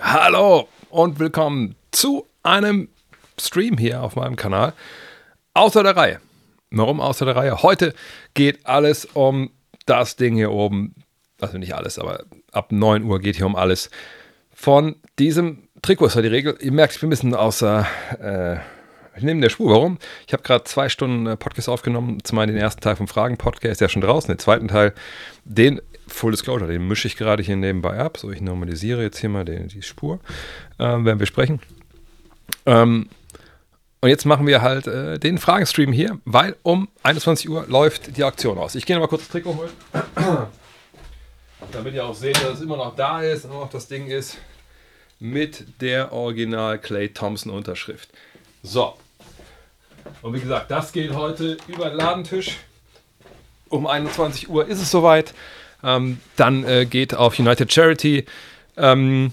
Hallo und willkommen zu einem Stream hier auf meinem Kanal. Außer der Reihe. Warum außer der Reihe? Heute geht alles um das Ding hier oben. Also nicht alles, aber ab 9 Uhr geht hier um alles. Von diesem Trikot ist ja die Regel. Ihr merkt, ich bin ein bisschen außer. Äh, neben der Spur. Warum? Ich habe gerade zwei Stunden äh, Podcast aufgenommen. Zum einen den ersten Teil vom Fragen-Podcast, der ist ja schon draußen. Den zweiten Teil, den Full Disclosure, den mische ich gerade hier nebenbei ab. So, ich normalisiere jetzt hier mal den, die Spur, äh, werden wir sprechen. Ähm, und jetzt machen wir halt äh, den Fragenstream hier, weil um 21 Uhr läuft die Aktion aus. Ich gehe noch mal kurz das Trikot holen, damit ihr auch seht, dass es immer noch da ist, immer noch das Ding ist mit der Original Clay Thompson Unterschrift. So. Und wie gesagt, das geht heute über den Ladentisch. Um 21 Uhr ist es soweit. Ähm, dann äh, geht auf United Charity ähm,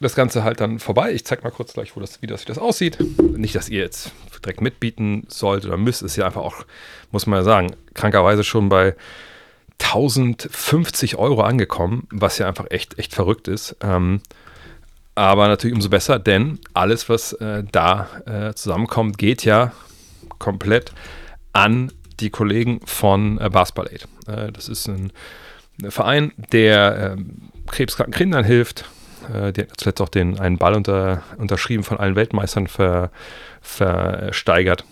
das Ganze halt dann vorbei. Ich zeige mal kurz gleich, wo das, wie, das, wie das aussieht. Nicht, dass ihr jetzt direkt mitbieten sollt oder müsst. Ist ja einfach auch, muss man ja sagen, krankerweise schon bei 1050 Euro angekommen, was ja einfach echt, echt verrückt ist. Ähm, aber natürlich umso besser, denn alles, was äh, da äh, zusammenkommt, geht ja komplett an die Kollegen von äh, Basketball Aid. Äh, das ist ein Verein, der ähm, krebskranken Kindern hilft. Äh, der hat zuletzt auch den, einen Ball unter, unterschrieben von allen Weltmeistern ver, versteigert.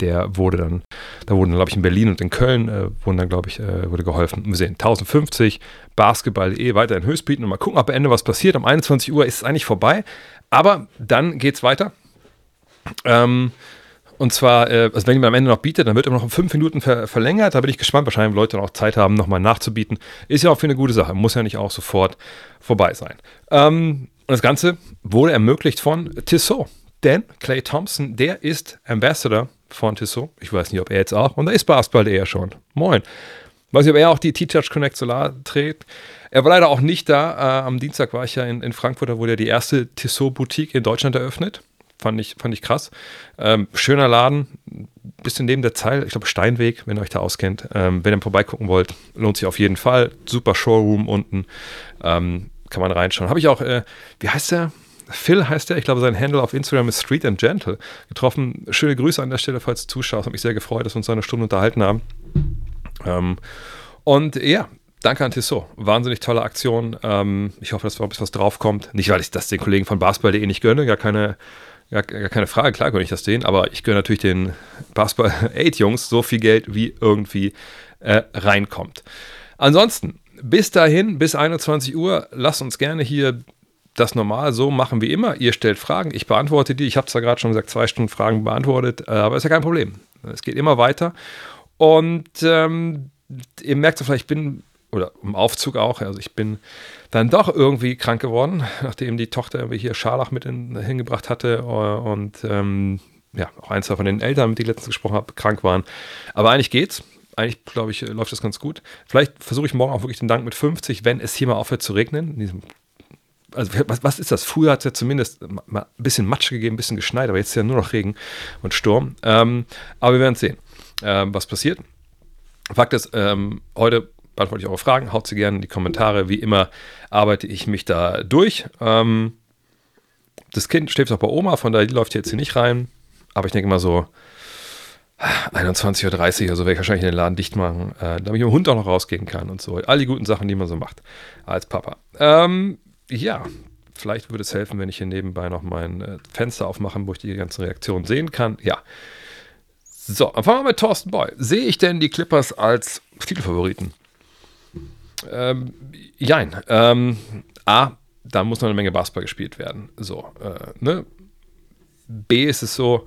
Der wurde dann, da wurden, glaube ich, in Berlin und in Köln äh, wurden dann, glaube ich, äh, wurde geholfen. Wir sehen 1050, Basketball eh weiter in Höchstbieten und mal gucken, ob am Ende was passiert. Um 21 Uhr ist es eigentlich vorbei, aber dann geht es weiter. Ähm, und zwar, äh, also wenn jemand am Ende noch bietet, dann wird er noch um fünf Minuten ver verlängert. Da bin ich gespannt. Wahrscheinlich Leute noch Zeit haben, nochmal nachzubieten. Ist ja auch für eine gute Sache. Muss ja nicht auch sofort vorbei sein. Ähm, und das Ganze wurde ermöglicht von Tissot. Denn Clay Thompson, der ist Ambassador von Tissot. Ich weiß nicht, ob er jetzt auch. Und da ist Basketball eher schon. Moin. Weiß nicht, ob er auch die T-Touch Connect Solar trägt. Er war leider auch nicht da. Äh, am Dienstag war ich ja in, in Frankfurt, da wurde ja die erste Tissot Boutique in Deutschland eröffnet. Fand ich, fand ich krass. Ähm, schöner Laden, bisschen neben der Zeil, ich glaube Steinweg, wenn ihr euch da auskennt. Ähm, wenn ihr vorbeigucken wollt, lohnt sich auf jeden Fall. Super Showroom unten, ähm, kann man reinschauen. Habe ich auch, äh, wie heißt der? Phil heißt der, ich glaube, sein Handle auf Instagram ist Street and Gentle. Getroffen. Schöne Grüße an der Stelle, falls du zuschaust. Hat mich sehr gefreut, dass wir uns eine Stunde unterhalten haben. Ähm, und ja, danke an Tissot. Wahnsinnig tolle Aktion. Ähm, ich hoffe, dass da ein was draufkommt. Nicht, weil ich das den Kollegen von Basketball.de nicht gönne, gar keine ja, gar keine Frage, klar könnte ich das sehen, aber ich gönne natürlich den Basketball 8 Jungs so viel Geld, wie irgendwie äh, reinkommt. Ansonsten, bis dahin, bis 21 Uhr, lasst uns gerne hier das normal so machen wie immer. Ihr stellt Fragen, ich beantworte die. Ich habe zwar gerade schon gesagt, zwei Stunden Fragen beantwortet, äh, aber ist ja kein Problem. Es geht immer weiter. Und ähm, ihr merkt so vielleicht, ich bin, oder im Aufzug auch, also ich bin dann doch irgendwie krank geworden, nachdem die Tochter irgendwie hier Scharlach mit in, hingebracht hatte und ähm, ja, auch ein, zwei von den Eltern, mit denen ich letztens gesprochen habe, krank waren. Aber eigentlich geht's. Eigentlich, glaube ich, läuft das ganz gut. Vielleicht versuche ich morgen auch wirklich den Dank mit 50, wenn es hier mal aufhört zu regnen. Also was, was, ist das? Früher hat es ja zumindest mal ein bisschen Matsch gegeben, ein bisschen geschneit, aber jetzt ist ja nur noch Regen und Sturm. Ähm, aber wir werden sehen, ähm, was passiert. Fakt ist, ähm, heute beantworte ich eure Fragen. Haut sie gerne in die Kommentare. Wie immer arbeite ich mich da durch. Ähm, das Kind steht auch bei Oma, von daher läuft jetzt hier nicht rein. Aber ich denke mal so 21.30 Uhr, also werde ich wahrscheinlich den Laden dicht machen, äh, damit ich mit dem Hund auch noch rausgehen kann und so. All die guten Sachen, die man so macht als Papa. Ähm, ja, vielleicht würde es helfen, wenn ich hier nebenbei noch mein äh, Fenster aufmache, wo ich die ganzen Reaktionen sehen kann. Ja. So, fangen wir mit Thorsten Boy. Sehe ich denn die Clippers als Titelfavoriten? Ähm, jein. Ähm, A, da muss noch eine Menge Basketball gespielt werden. So, äh, ne? B ist es so,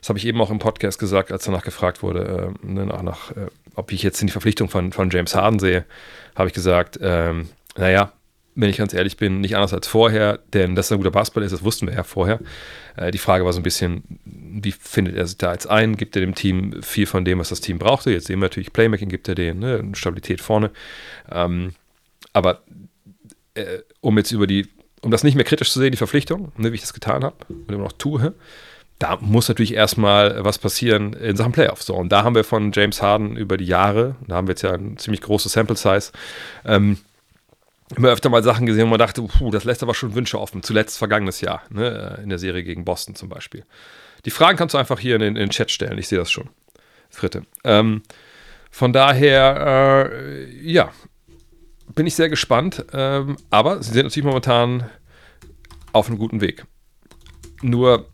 das habe ich eben auch im Podcast gesagt, als danach gefragt wurde, äh, ne, nach, nach äh, ob ich jetzt in die Verpflichtung von, von James Harden sehe, habe ich gesagt, ähm, naja, wenn ich ganz ehrlich bin, nicht anders als vorher, denn dass er ein guter Basketball ist, das wussten wir ja vorher. Äh, die Frage war so ein bisschen, wie findet er sich da jetzt ein? Gibt er dem Team viel von dem, was das Team brauchte? Jetzt sehen wir natürlich, Playmaking gibt er denen, ne? Stabilität vorne. Ähm, aber äh, um jetzt über die, um das nicht mehr kritisch zu sehen, die Verpflichtung, ne, wie ich das getan habe und immer noch tue, da muss natürlich erstmal was passieren in Sachen Playoffs. So, und da haben wir von James Harden über die Jahre, da haben wir jetzt ja ein ziemlich großes Sample Size, ähm, immer öfter mal Sachen gesehen, wo man dachte, puh, das lässt aber schon Wünsche offen. Zuletzt vergangenes Jahr, ne, in der Serie gegen Boston zum Beispiel. Die Fragen kannst du einfach hier in den, in den Chat stellen, ich sehe das schon. Fritte. Ähm, von daher, äh, ja, bin ich sehr gespannt. Ähm, aber sie sind natürlich momentan auf einem guten Weg. Nur,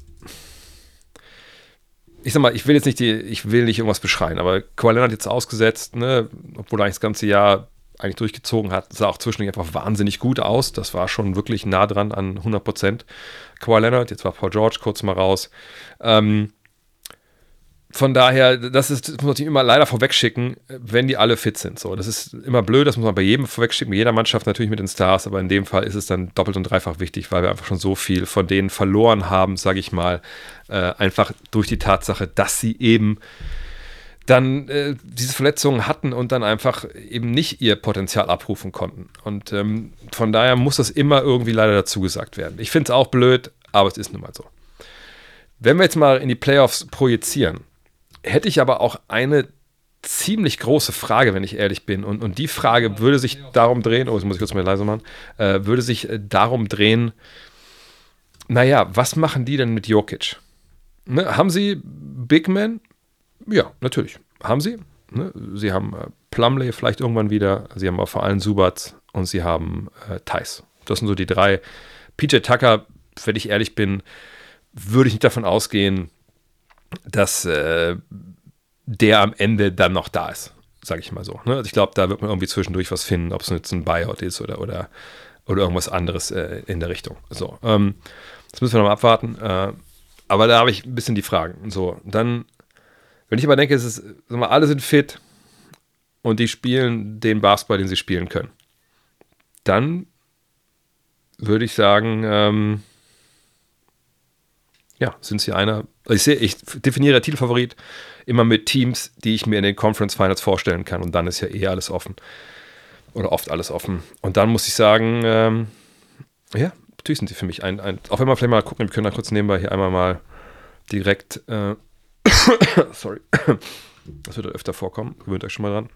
ich sag mal, ich will jetzt nicht die, ich will nicht irgendwas beschreien, aber Kawhi hat jetzt ausgesetzt, ne, obwohl eigentlich das ganze Jahr eigentlich durchgezogen hat, sah auch zwischendurch einfach wahnsinnig gut aus. Das war schon wirklich nah dran an 100 Prozent. Kawhi Leonard, jetzt war Paul George kurz mal raus. Ähm, von daher, das ist, das muss man immer leider vorwegschicken, wenn die alle fit sind. So, das ist immer blöd, das muss man bei jedem vorwegschicken, bei jeder Mannschaft natürlich mit den Stars, aber in dem Fall ist es dann doppelt und dreifach wichtig, weil wir einfach schon so viel von denen verloren haben, sage ich mal, äh, einfach durch die Tatsache, dass sie eben dann äh, diese Verletzungen hatten und dann einfach eben nicht ihr Potenzial abrufen konnten. Und ähm, von daher muss das immer irgendwie leider dazu gesagt werden. Ich finde es auch blöd, aber es ist nun mal so. Wenn wir jetzt mal in die Playoffs projizieren, hätte ich aber auch eine ziemlich große Frage, wenn ich ehrlich bin. Und, und die Frage würde sich darum drehen, oh, jetzt muss ich kurz mal leiser machen, äh, würde sich äh, darum drehen, naja, was machen die denn mit Jokic? Ne, haben sie Big Men? Ja, natürlich. Haben sie. Ne? Sie haben äh, Plumley vielleicht irgendwann wieder. Sie haben auch vor allem Subats und sie haben äh, Thais. Das sind so die drei. PJ Tucker, wenn ich ehrlich bin, würde ich nicht davon ausgehen, dass äh, der am Ende dann noch da ist, sage ich mal so. Ne? Also ich glaube, da wird man irgendwie zwischendurch was finden, ob es jetzt ein Buyout ist oder, oder, oder irgendwas anderes äh, in der Richtung. So, ähm, das müssen wir noch mal abwarten. Äh, aber da habe ich ein bisschen die Fragen. So, dann, wenn ich aber denke, es ist, sag mal, alle sind fit und die spielen den Basketball, den sie spielen können, dann würde ich sagen, ähm, ja, sind sie einer. Ich, sehe, ich definiere Titelfavorit immer mit Teams, die ich mir in den Conference Finals vorstellen kann. Und dann ist ja eh alles offen. Oder oft alles offen. Und dann muss ich sagen, ähm, ja, natürlich sind sie für mich ein, ein. Auch wenn wir vielleicht mal gucken, wir können da kurz nebenbei hier einmal mal direkt. Äh, sorry. Das wird öfter vorkommen. Gewöhnt euch schon mal dran.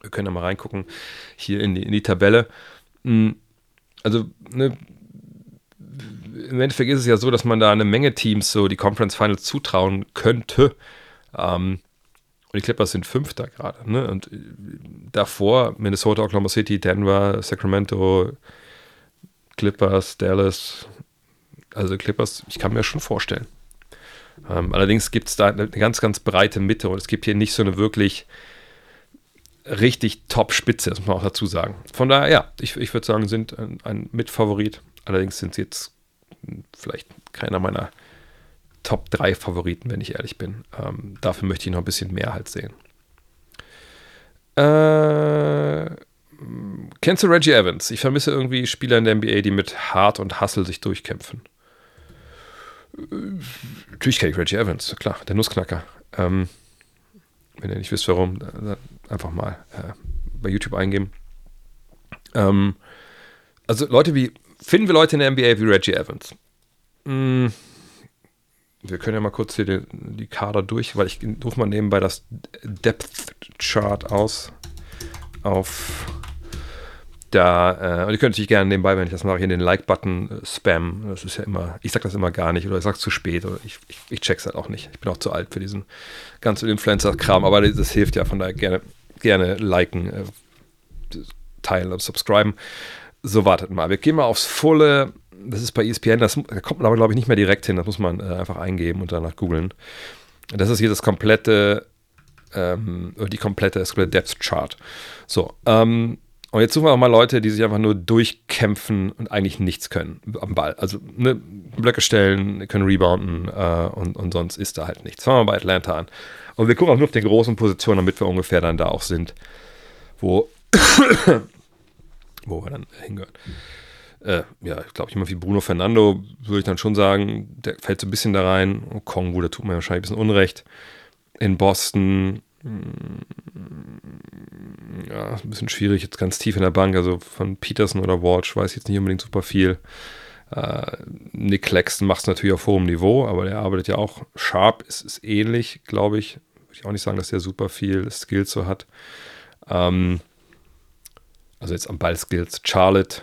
Wir können da mal reingucken. Hier in die, in die Tabelle. Hm, also, ne, im Endeffekt ist es ja so, dass man da eine Menge Teams so die Conference Finals zutrauen könnte. Ähm, und die Clippers sind Fünfter gerade. Ne? Und äh, davor Minnesota, Oklahoma City, Denver, Sacramento, Clippers, Dallas. Also Clippers, ich kann mir schon vorstellen. Ähm, allerdings gibt es da eine ganz, ganz breite Mitte und es gibt hier nicht so eine wirklich richtig Top-Spitze, das muss man auch dazu sagen. Von daher, ja, ich, ich würde sagen, sind ein, ein Mitfavorit. Allerdings sind sie jetzt vielleicht keiner meiner Top 3 Favoriten, wenn ich ehrlich bin. Ähm, dafür möchte ich noch ein bisschen mehr halt sehen. Äh, kennst du Reggie Evans? Ich vermisse irgendwie Spieler in der NBA, die mit Hart und Hustle sich durchkämpfen. Natürlich kenne ich Reggie Evans, klar, der Nussknacker. Ähm, wenn ihr nicht wisst, warum, einfach mal äh, bei YouTube eingeben. Ähm, also Leute wie Finden wir Leute in der NBA wie Reggie Evans? Hm, wir können ja mal kurz hier die, die Kader durch, weil ich rufe mal nebenbei das Depth Chart aus. Auf da, äh, und ihr könnt natürlich gerne nebenbei, wenn ich das mache, hier den Like-Button äh, spam. Das ist ja immer, ich sag das immer gar nicht oder ich sag's zu spät oder ich, ich, ich check's halt auch nicht. Ich bin auch zu alt für diesen ganzen Influencer-Kram, aber das, das, hilft ja, von daher gerne, gerne liken, äh, teilen und subscriben. So, wartet mal. Wir gehen mal aufs volle. Das ist bei ESPN, das, da kommt man aber, glaube ich, nicht mehr direkt hin. Das muss man äh, einfach eingeben und danach googeln. Das ist hier das komplette, ähm, die komplette, das komplette Depth Chart. So, ähm, und jetzt suchen wir auch mal Leute, die sich einfach nur durchkämpfen und eigentlich nichts können am Ball. Also ne, Blöcke stellen, können rebounden äh, und, und sonst ist da halt nichts. Fangen wir bei Atlanta an. Und wir gucken auch nur auf den großen Positionen, damit wir ungefähr dann da auch sind, wo wo wir dann hingehören. Äh, ja, ich glaube, jemand wie Bruno Fernando würde ich dann schon sagen, der fällt so ein bisschen da rein. Kongo, da tut mir wahrscheinlich ein bisschen Unrecht. In Boston, mm, ja, ein bisschen schwierig, jetzt ganz tief in der Bank. Also von Peterson oder Walsh weiß ich jetzt nicht unbedingt super viel. Äh, Nick Claxton macht es natürlich auf hohem Niveau, aber der arbeitet ja auch sharp, ist, ist ähnlich, glaube ich. Würde ich auch nicht sagen, dass der super viel Skills so hat. Ähm, also jetzt am Ball Skills. Charlotte,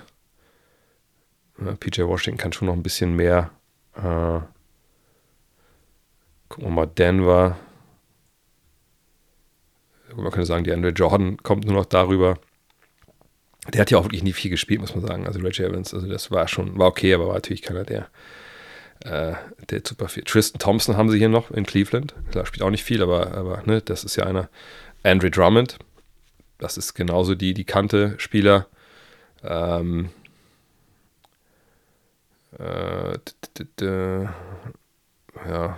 PJ Washington kann schon noch ein bisschen mehr. Äh, gucken wir mal, Denver. Man könnte sagen, die Andre Jordan kommt nur noch darüber. Der hat ja auch wirklich nie viel gespielt, muss man sagen. Also Reggie Evans, also das war schon, war okay, aber war natürlich keiner der, äh, der super viel. Tristan Thompson haben sie hier noch in Cleveland. Klar, spielt auch nicht viel, aber, aber ne, das ist ja einer. Andre Drummond, das ist genauso die, die Kante-Spieler. Ähm, äh, ja,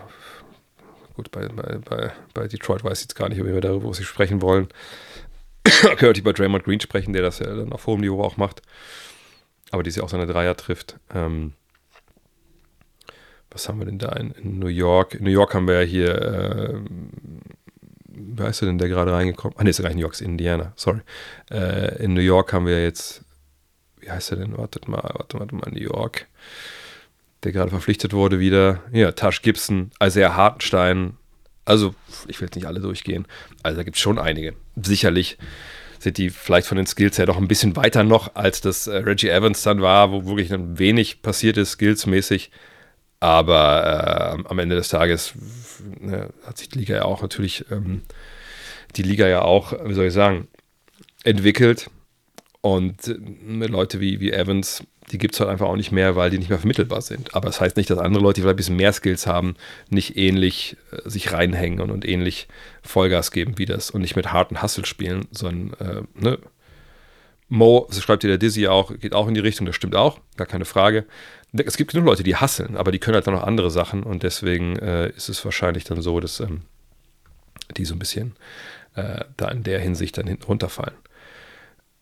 gut, bei, bei, bei, Detroit weiß ich jetzt gar nicht, ob wir darüber sie sprechen wollen. Könnte ich bei Draymond Green sprechen, der das ja dann auf hohem Niveau auch macht. Aber die sich auch seine Dreier trifft. Ähm, was haben wir denn da in, in, New York? In New York haben wir ja hier, äh, wer ist denn der gerade reingekommen? Ah, ne, ist ja gar nicht New York, ist Indiana, sorry. Äh, in New York haben wir jetzt, wie heißt er denn? Wartet mal, warte mal, New York. Der gerade verpflichtet wurde wieder. Ja, Tash Gibson, Isaiah Hartenstein, also, ich will jetzt nicht alle durchgehen. Also, da gibt es schon einige. Sicherlich sind die vielleicht von den Skills her doch ein bisschen weiter noch, als das äh, Reggie Evans dann war, wo wirklich dann wenig passiert ist, skillsmäßig. Aber äh, am Ende des Tages ne, hat sich die Liga ja auch natürlich, ähm, die Liga ja auch, wie soll ich sagen, entwickelt. Und äh, Leute wie, wie Evans die gibt es halt einfach auch nicht mehr, weil die nicht mehr vermittelbar sind. Aber das heißt nicht, dass andere Leute, die vielleicht ein bisschen mehr Skills haben, nicht ähnlich äh, sich reinhängen und, ähnlich Vollgas geben wie das und nicht mit harten Hustle spielen, sondern äh, ne? Mo, so schreibt dir der Dizzy auch, geht auch in die Richtung, das stimmt auch, gar keine Frage. Es gibt genug Leute, die hasseln, aber die können halt dann noch andere Sachen und deswegen äh, ist es wahrscheinlich dann so, dass ähm, die so ein bisschen äh, da in der Hinsicht dann hinten runterfallen.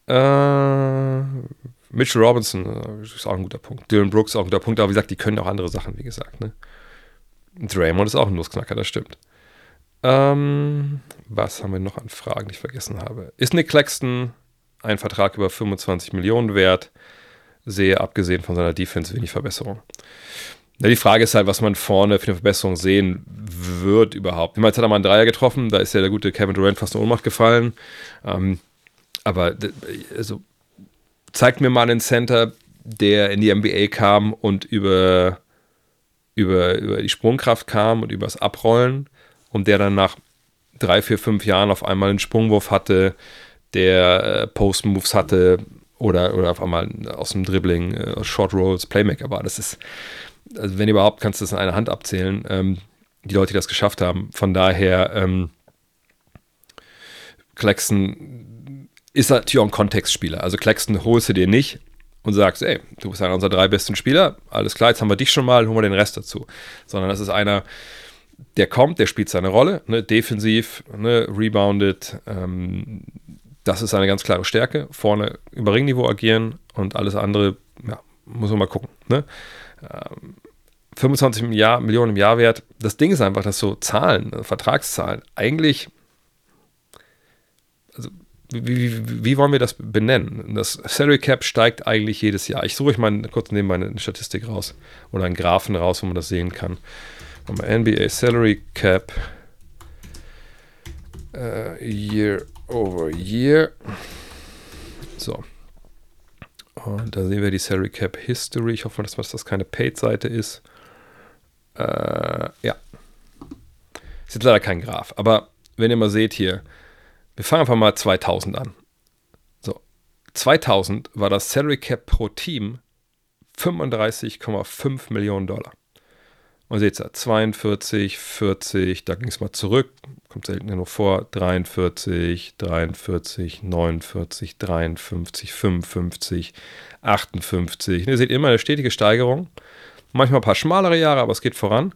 Äh, Mitchell Robinson äh, ist auch ein guter Punkt. Dylan Brooks ist auch ein guter Punkt, aber wie gesagt, die können auch andere Sachen, wie gesagt. Ne? Draymond ist auch ein Nussknacker, das stimmt. Ähm, was haben wir noch an Fragen, die ich vergessen habe? Ist Nick Claxton ein Vertrag über 25 Millionen wert? Sehe abgesehen von seiner Defense wenig Verbesserung. Ja, die Frage ist halt, was man vorne für eine Verbesserung sehen wird überhaupt. Jetzt hat er mal einen Dreier getroffen, da ist ja der gute Kevin Durant fast in Ohnmacht gefallen. Ähm, aber also zeigt mir mal einen Center, der in die NBA kam und über, über, über die Sprungkraft kam und übers Abrollen und der dann nach drei, vier, fünf Jahren auf einmal einen Sprungwurf hatte, der äh, Post-Moves hatte oder, oder auf einmal aus dem Dribbling, äh, Short Rolls, Playmaker war. Das ist, also wenn überhaupt, kannst du das in einer Hand abzählen, ähm, die Leute, die das geschafft haben. Von daher, ähm, Claxton ist natürlich auch ein Kontextspieler. Also Claxton holst du dir nicht und sagst, ey, du bist einer unserer drei besten Spieler, alles klar, jetzt haben wir dich schon mal, holen wir den Rest dazu. Sondern das ist einer, der kommt, der spielt seine Rolle, ne, defensiv, ne, rebounded, ähm, das ist eine ganz klare Stärke. Vorne über Ringniveau agieren und alles andere, ja, muss man mal gucken. Ne? Ähm, 25 im Jahr, Millionen im Jahr wert. Das Ding ist einfach, dass so Zahlen, Vertragszahlen, eigentlich, wie, wie, wie, wollen wir das benennen? Das Salary Cap steigt eigentlich jedes Jahr. Ich suche euch mal kurz neben meine Statistik raus oder einen Graphen raus, wo man das sehen kann. NBA Salary Cap uh, Year over Year. So. Und da sehen wir die Salary Cap History. Ich hoffe, dass das keine Paid-Seite ist. Uh, ja. Ist jetzt leider kein Graph. Aber wenn ihr mal seht hier, wir fangen einfach mal 2000 an. So, 2000 war das Salary Cap pro Team 35,5 Millionen Dollar. Und seht ihr, 42, 40, da ging es mal zurück, kommt selten nur vor, 43, 43, 49, 53, 55, 58. Und ihr seht immer eine stetige Steigerung. Manchmal ein paar schmalere Jahre, aber es geht voran.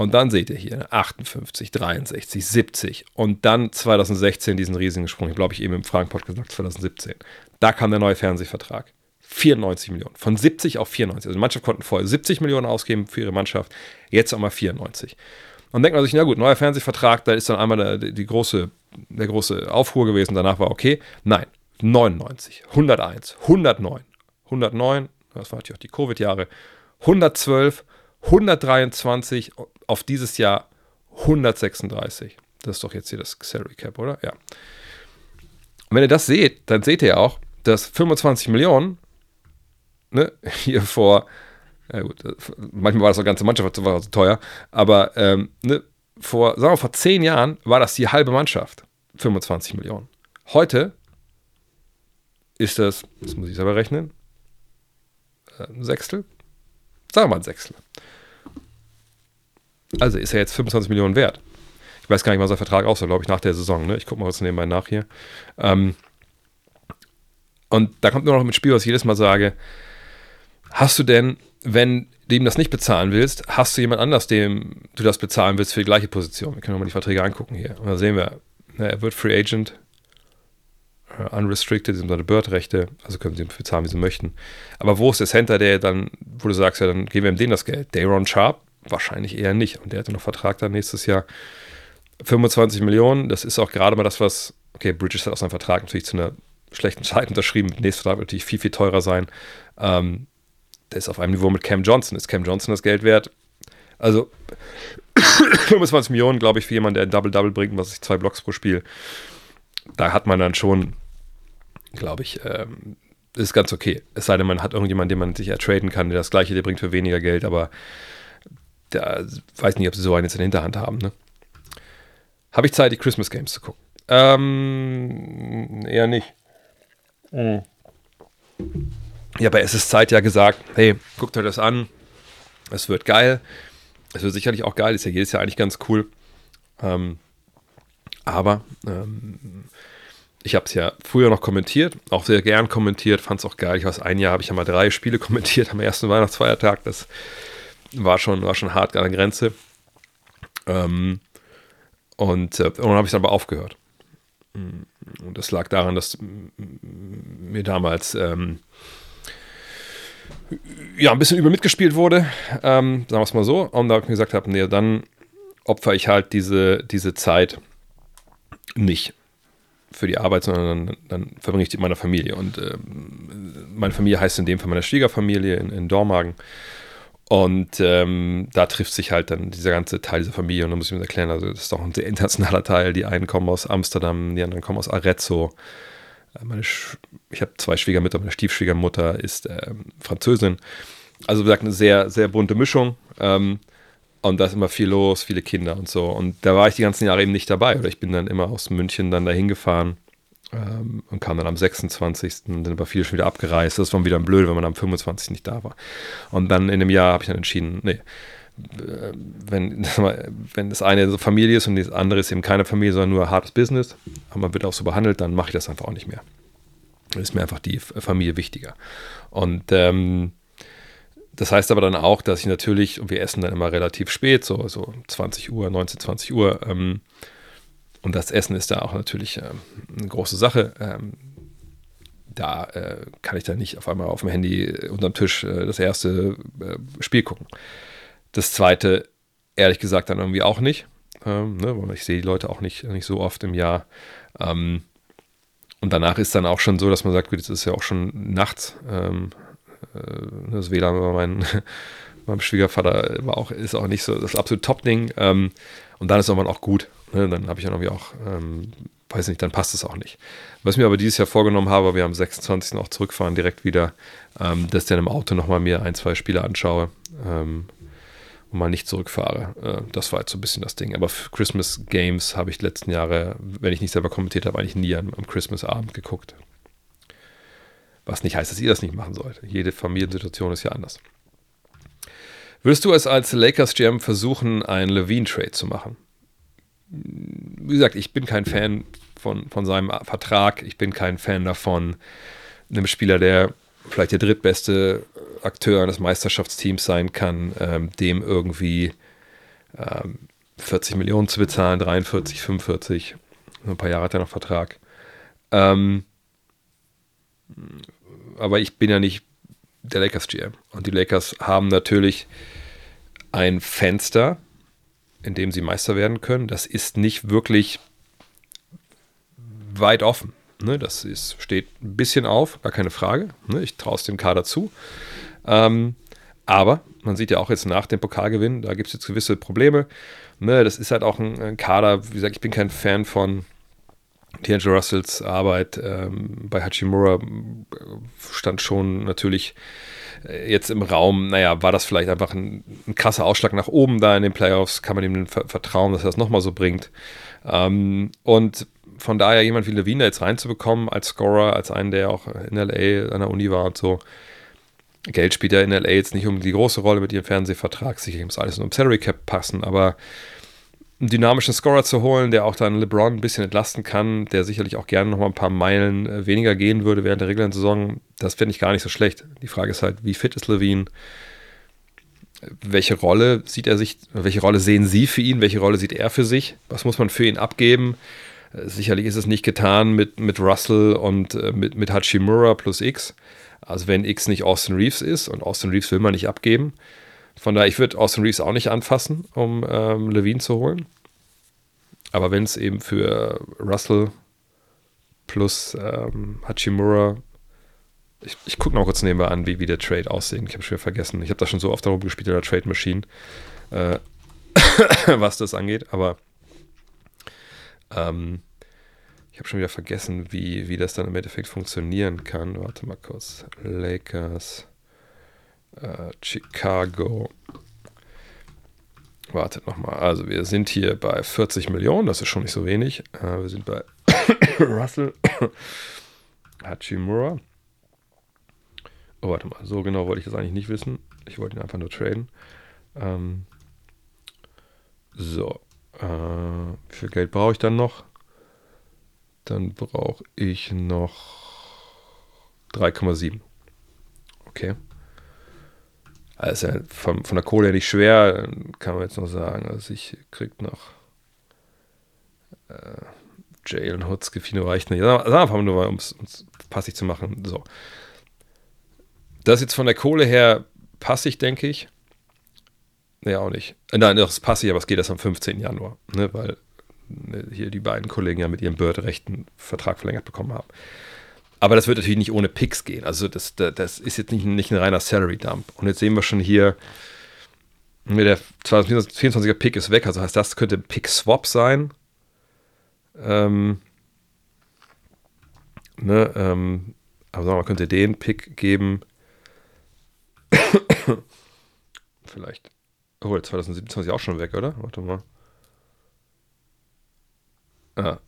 Und dann seht ihr hier 58, 63, 70 und dann 2016 diesen riesigen Sprung. Ich glaube, ich eben im Fragenpot gesagt, 2017. Da kam der neue Fernsehvertrag. 94 Millionen. Von 70 auf 94. Also die Mannschaft konnten vorher 70 Millionen ausgeben für ihre Mannschaft, jetzt einmal 94. Und denkt man sich, na gut, neuer Fernsehvertrag, da ist dann einmal der, die große, der große Aufruhr gewesen, danach war okay. Nein, 99, 101, 109, 109, das waren natürlich auch die Covid-Jahre, 112, 123, auf dieses Jahr 136. Das ist doch jetzt hier das Salary Cap, oder? Ja. Und wenn ihr das seht, dann seht ihr auch, dass 25 Millionen ne, hier vor, ja gut, manchmal war das auch ganze Mannschaft war so teuer, aber ähm, ne, vor, sagen wir, vor zehn Jahren war das die halbe Mannschaft. 25 Millionen. Heute ist das, das muss ich selber rechnen, äh, ein Sechstel? Sagen wir mal ein Sechstel. Also ist er jetzt 25 Millionen wert. Ich weiß gar nicht, was der Vertrag aussieht, glaube ich, nach der Saison. Ne? Ich gucke mal kurz nebenbei nach hier. Ähm, und da kommt nur noch mit Spiel, was ich jedes Mal sage. Hast du denn, wenn du ihm das nicht bezahlen willst, hast du jemand anders, dem du das bezahlen willst für die gleiche Position? Wir können mal die Verträge angucken hier. Und da sehen wir, er wird Free Agent, uh, unrestricted, sind seine Bird-Rechte, also können sie ihm bezahlen, wie sie möchten. Aber wo ist der Center, der dann, wo du sagst, ja, dann geben wir ihm den das Geld? Dayron Sharp? Wahrscheinlich eher nicht. Und der hatte noch Vertrag dann nächstes Jahr. 25 Millionen, das ist auch gerade mal das, was, okay, Bridges hat auch seinen Vertrag natürlich zu einer schlechten Zeit unterschrieben. Der nächste Vertrag wird natürlich viel, viel teurer sein. Ähm, der ist auf einem Niveau mit Cam Johnson. Ist Cam Johnson das Geld wert? Also 25 Millionen, glaube ich, für jemanden, der ein Double-Double bringt, was ich zwei Blocks pro Spiel. Da hat man dann schon, glaube ich, ähm, ist ganz okay. Es sei denn, man hat irgendjemanden, den man sich ertraden kann, der das gleiche, der bringt für weniger Geld, aber der weiß nicht, ob sie so einen jetzt in der Hinterhand haben. Ne? Habe ich Zeit, die Christmas Games zu gucken? Ähm, eher nicht. Mhm. Ja, bei Es ist Zeit ja gesagt, hey, guckt euch das an. Es wird geil. Es wird sicherlich auch geil, ist ja jedes Jahr eigentlich ganz cool. Ähm, aber ähm, ich habe es ja früher noch kommentiert, auch sehr gern kommentiert, fand es auch geil. Ich weiß, ein Jahr habe ich ja mal drei Spiele kommentiert am ersten Weihnachtsfeiertag. Das war schon, war schon hart an der Grenze. Ähm, und äh, irgendwann habe ich dann aber aufgehört. Und das lag daran, dass mir damals ähm, ja, ein bisschen übel mitgespielt wurde, ähm, sagen wir es mal so. Und da habe ich mir gesagt, hab, nee, dann opfer ich halt diese, diese Zeit nicht für die Arbeit, sondern dann, dann verbringe ich die mit meiner Familie. Und ähm, meine Familie heißt in dem Fall meine Schwiegerfamilie in, in Dormagen. Und ähm, da trifft sich halt dann dieser ganze Teil dieser Familie. Und da muss ich mir erklären, also das ist doch ein sehr internationaler Teil. Die einen kommen aus Amsterdam, die anderen kommen aus Arezzo. Äh, meine ich habe zwei Schwiegermütter, meine Stiefschwiegermutter ist äh, Französin. Also wie gesagt, eine sehr, sehr bunte Mischung. Ähm, und da ist immer viel los, viele Kinder und so. Und da war ich die ganzen Jahre eben nicht dabei. Oder ich bin dann immer aus München dann dahin gefahren ähm, und kam dann am 26. Dann aber viele schon wieder abgereist. Das war wieder blöd, wenn man am 25. nicht da war. Und dann in einem Jahr habe ich dann entschieden, nee, äh, wenn, wenn das eine so Familie ist und das andere ist eben keine Familie, sondern nur hartes Business, aber man wird auch so behandelt, dann mache ich das einfach auch nicht mehr. Dann ist mir einfach die Familie wichtiger. Und ähm, das heißt aber dann auch, dass ich natürlich, und wir essen dann immer relativ spät, so, so 20 Uhr, 19, 20 Uhr, ähm, und das Essen ist da auch natürlich ähm, eine große Sache. Ähm, da äh, kann ich dann nicht auf einmal auf dem Handy unterm Tisch äh, das erste äh, Spiel gucken. Das zweite, ehrlich gesagt, dann irgendwie auch nicht. Ähm, ne, weil ich sehe die Leute auch nicht, nicht so oft im Jahr. Ähm, und danach ist dann auch schon so, dass man sagt, gut, jetzt ist ja auch schon nachts. Ähm, äh, das WLAN bei meinem, meinem Schwiegervater war auch, ist auch nicht so das absolute Top-Ding. Ähm, und dann ist irgendwann auch gut. Ne? Dann habe ich dann irgendwie auch, ähm, weiß nicht, dann passt es auch nicht. Was mir aber dieses Jahr vorgenommen habe, wir am 26. auch zurückfahren, direkt wieder, ähm, dass ich dann im Auto nochmal mir ein, zwei Spiele anschaue ähm, und mal nicht zurückfahre. Äh, das war jetzt so ein bisschen das Ding. Aber für Christmas Games habe ich die letzten Jahre, wenn ich nicht selber kommentiert habe, eigentlich nie am, am Christmas-Abend geguckt. Was nicht heißt, dass ihr das nicht machen sollt. Jede Familiensituation ist ja anders. Würdest du es als Lakers GM versuchen, einen Levine-Trade zu machen? Wie gesagt, ich bin kein Fan von, von seinem Vertrag. Ich bin kein Fan davon, einem Spieler, der vielleicht der drittbeste Akteur eines Meisterschaftsteams sein kann, ähm, dem irgendwie ähm, 40 Millionen zu bezahlen, 43, 45. Ein paar Jahre hat er noch Vertrag. Ähm, aber ich bin ja nicht der Lakers GM. Und die Lakers haben natürlich ein Fenster, in dem sie Meister werden können. Das ist nicht wirklich weit offen. Ne, das ist, steht ein bisschen auf, gar keine Frage. Ne, ich traue es dem Kader zu. Ähm, aber man sieht ja auch jetzt nach dem Pokalgewinn, da gibt es jetzt gewisse Probleme. Ne, das ist halt auch ein, ein, Kader, wie gesagt, ich bin kein Fan von D'Angelo Russells Arbeit. Ähm, bei Hachimura stand schon natürlich äh, jetzt im Raum, naja, war das vielleicht einfach ein, ein, krasser Ausschlag nach oben da in den Playoffs? Kann man ihm vertrauen, dass er das nochmal so bringt? Ähm, und von daher jemand wie Levine jetzt reinzubekommen als Scorer, als einen, der auch in LA an der Uni war und so. Geld spielt ja in LA jetzt nicht um die große Rolle mit ihrem Fernsehvertrag. Sicherlich muss alles nur im Salary Cap passen, aber einen dynamischen Scorer zu holen, der auch dann LeBron ein bisschen entlasten kann, der sicherlich auch gerne noch mal ein paar Meilen äh, weniger gehen würde während der regulären Saison, das finde ich gar nicht so schlecht. Die Frage ist halt, wie fit ist Levine? Welche Rolle sieht er sich, welche Rolle sehen Sie für ihn? Welche Rolle sieht er für sich? Was muss man für ihn abgeben? Äh, sicherlich ist es nicht getan mit, mit Russell und äh, mit, mit Hachimura plus X. Also wenn X nicht Austin Reeves ist und Austin Reeves will man nicht abgeben, von daher, ich würde Austin Reeves auch nicht anfassen, um ähm, Levine zu holen. Aber wenn es eben für Russell plus ähm, Hachimura, ich, ich gucke noch kurz nebenbei an, wie, wie der Trade aussehen. Ich habe schon wieder vergessen. Ich habe da schon so oft darum gespielt in der Trade Machine, äh, was das angeht. Aber ähm, ich habe schon wieder vergessen, wie, wie das dann im Endeffekt funktionieren kann. Warte mal kurz. Lakers. Äh, Chicago. Wartet nochmal. Also wir sind hier bei 40 Millionen, das ist schon nicht so wenig. Äh, wir sind bei Russell Hachimura. Oh, warte mal, so genau wollte ich das eigentlich nicht wissen. Ich wollte ihn einfach nur traden. Ähm, so. Äh, wie viel Geld brauche ich dann noch? Dann brauche ich noch 3,7. Okay. Also ja von, von der Kohle her nicht schwer, kann man jetzt noch sagen. Also ich krieg noch äh, Jalen Hoods, Gefino reicht nicht. Sag einfach nur, um es passig zu machen. So. Das jetzt von der Kohle her passig, denke ich. Nee, auch nicht. Äh, nein, das ist passig, aber es geht erst am 15. Januar, ne, weil ne, hier die beiden Kollegen ja mit ihrem Bird-Rechten Vertrag verlängert bekommen haben. Aber das wird natürlich nicht ohne Picks gehen. Also das, das ist jetzt nicht, nicht ein reiner Salary-Dump. Und jetzt sehen wir schon hier, der 2024er Pick ist weg. Also heißt, das könnte ein Pick-Swap sein. Ähm, ne, ähm, aber man könnte den Pick geben. Vielleicht. Oh, 2027 auch schon weg, oder? Warte mal. Ah,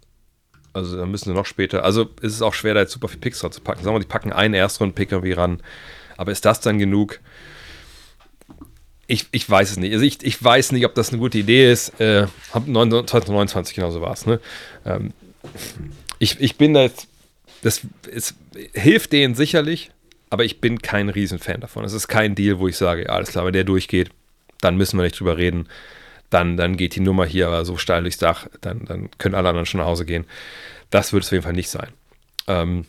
also dann müssen sie noch später. Also ist es auch schwer, da jetzt super viel Picks dran zu packen. Sagen wir, die packen einen Erstrunden-Pick irgendwie ran. Aber ist das dann genug? Ich, ich weiß es nicht. Also ich, ich weiß nicht, ob das eine gute Idee ist. Äh, 2029 genauso war es. Ne? Ähm, ich, ich bin da jetzt. Das es hilft denen sicherlich, aber ich bin kein Riesenfan davon. Es ist kein Deal, wo ich sage, ja, alles klar, wenn der durchgeht, dann müssen wir nicht drüber reden dann, dann geht die Nummer hier aber so steil durchs Dach, dann, dann können alle anderen schon nach Hause gehen. Das wird es auf jeden Fall nicht sein. Ähm,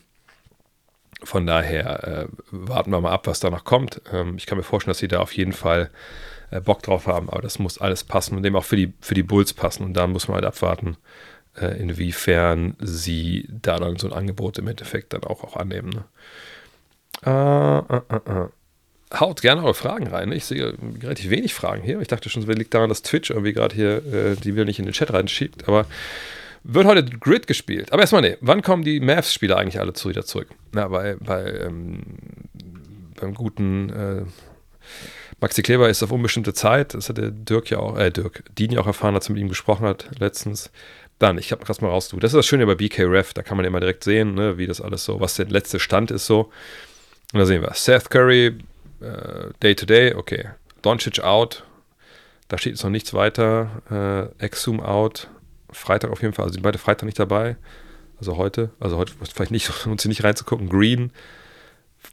von daher äh, warten wir mal ab, was da noch kommt. Ähm, ich kann mir vorstellen, dass sie da auf jeden Fall äh, Bock drauf haben, aber das muss alles passen und eben auch für die, für die Bulls passen. Und da muss man halt abwarten, äh, inwiefern sie da dann so ein Angebot im Endeffekt dann auch, auch annehmen. Ne? Haut gerne eure Fragen rein. Ich sehe relativ wenig Fragen hier. Ich dachte schon, es liegt daran, dass Twitch irgendwie gerade hier äh, die wieder nicht in den Chat reinschickt. Aber wird heute Grid gespielt. Aber erstmal, nee, wann kommen die Mavs-Spieler eigentlich alle zu, wieder zurück? Na, bei, bei ähm, beim guten äh, Maxi Kleber ist auf unbestimmte Zeit. Das hat der Dirk ja auch, äh, Dirk, Dini auch erfahren, als er mit ihm gesprochen hat letztens. Dann, ich habe das mal raus. Das ist das Schöne bei BK Ref, da kann man immer direkt sehen, ne, wie das alles so, was der letzte Stand ist so. Und da sehen wir Seth Curry, Day-to-Day, äh, -Day, okay. Doncic out, da steht jetzt noch nichts weiter. Äh, Exum out, Freitag auf jeden Fall, also sind beide Freitag nicht dabei. Also heute, also heute vielleicht nicht, lohnt sich nicht reinzugucken. Green,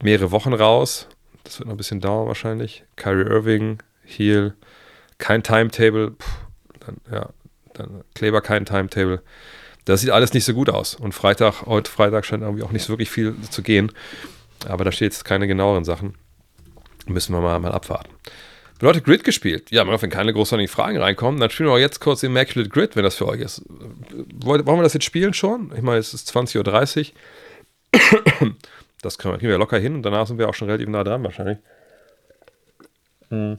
mehrere Wochen raus. Das wird noch ein bisschen dauern wahrscheinlich. Kyrie Irving, Heal, kein Timetable. Puh, dann, ja, dann Kleber kein Timetable. Das sieht alles nicht so gut aus. Und Freitag, heute Freitag scheint irgendwie auch nicht so wirklich viel zu gehen. Aber da steht jetzt keine genaueren Sachen. Müssen wir mal, mal abwarten. Leute Grid gespielt. Ja, wenn keine großartigen Fragen reinkommen, dann spielen wir auch jetzt kurz Immaculate Grid, wenn das für euch ist. Wollen wir das jetzt spielen schon? Ich meine, es ist 20.30 Uhr. Das können wir, wir locker hin und danach sind wir auch schon relativ nah dran wahrscheinlich. Hm.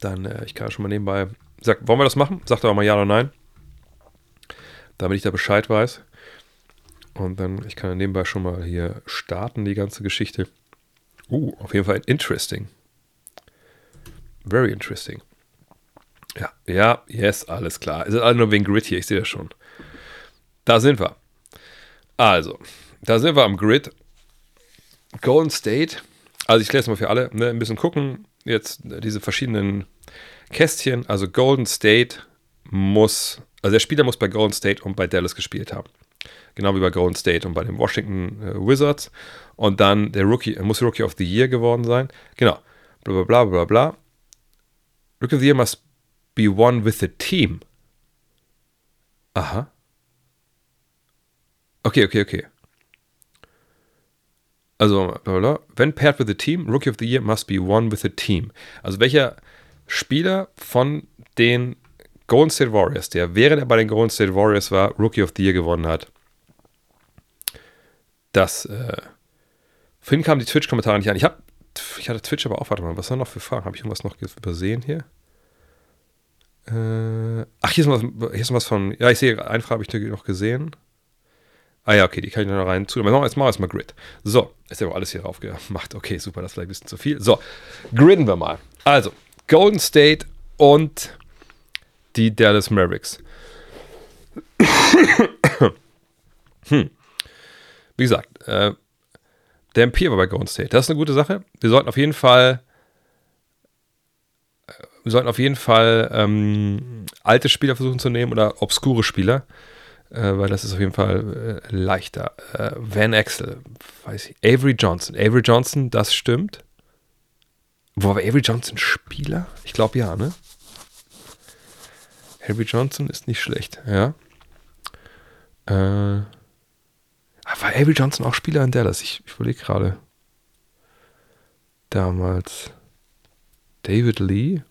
Dann, äh, ich kann schon mal nebenbei. Sag, wollen wir das machen? Sagt doch mal ja oder nein. Damit ich da Bescheid weiß. Und dann, ich kann nebenbei schon mal hier starten, die ganze Geschichte. Uh, auf jeden Fall interesting. Very interesting. Ja, ja, yes, alles klar. Es ist alles nur wegen Grid hier, ich sehe das schon. Da sind wir. Also, da sind wir am Grid. Golden State. Also, ich kläre es mal für alle. Ne, ein bisschen gucken. Jetzt diese verschiedenen Kästchen. Also, Golden State muss, also der Spieler muss bei Golden State und bei Dallas gespielt haben. Genau wie bei Golden State und bei den Washington äh, Wizards. Und dann der Rookie, muss Rookie of the Year geworden sein. Genau. Bla bla bla bla bla. Rookie of the Year must be won with the team. Aha. Okay, okay, okay. Also, when paired with the team, Rookie of the Year must be won with the team. Also welcher Spieler von den Golden State Warriors, der während er bei den Golden State Warriors war, Rookie of the Year gewonnen hat, das, äh, vorhin kamen die Twitch-Kommentare nicht an. Ich, hab, ich hatte Twitch aber auch, warte mal, was war noch für Fragen? Habe ich irgendwas noch übersehen hier? Äh, ach, hier ist, was, hier ist was von, ja, ich sehe, eine Frage habe ich noch gesehen. Ah ja, okay, die kann ich noch rein zu. Jetzt machen wir erstmal Grid. So, ist ja auch alles hier drauf gemacht. Okay, super, das ist vielleicht ein bisschen zu viel. So, griden wir mal. Also, Golden State und die Dallas Mavericks. hm. Wie gesagt, äh, der MP war bei Golden State. Das ist eine gute Sache. Wir sollten auf jeden Fall, äh, wir sollten auf jeden Fall ähm, alte Spieler versuchen zu nehmen oder obskure Spieler, äh, weil das ist auf jeden Fall äh, leichter. Äh, Van Axel, weiß ich, Avery Johnson. Avery Johnson, das stimmt. Wo war Avery Johnson Spieler? Ich glaube ja, ne? Avery Johnson ist nicht schlecht, ja. Äh, war Avery Johnson auch Spieler in Dallas? Ich, ich überlege gerade. Damals. David Lee?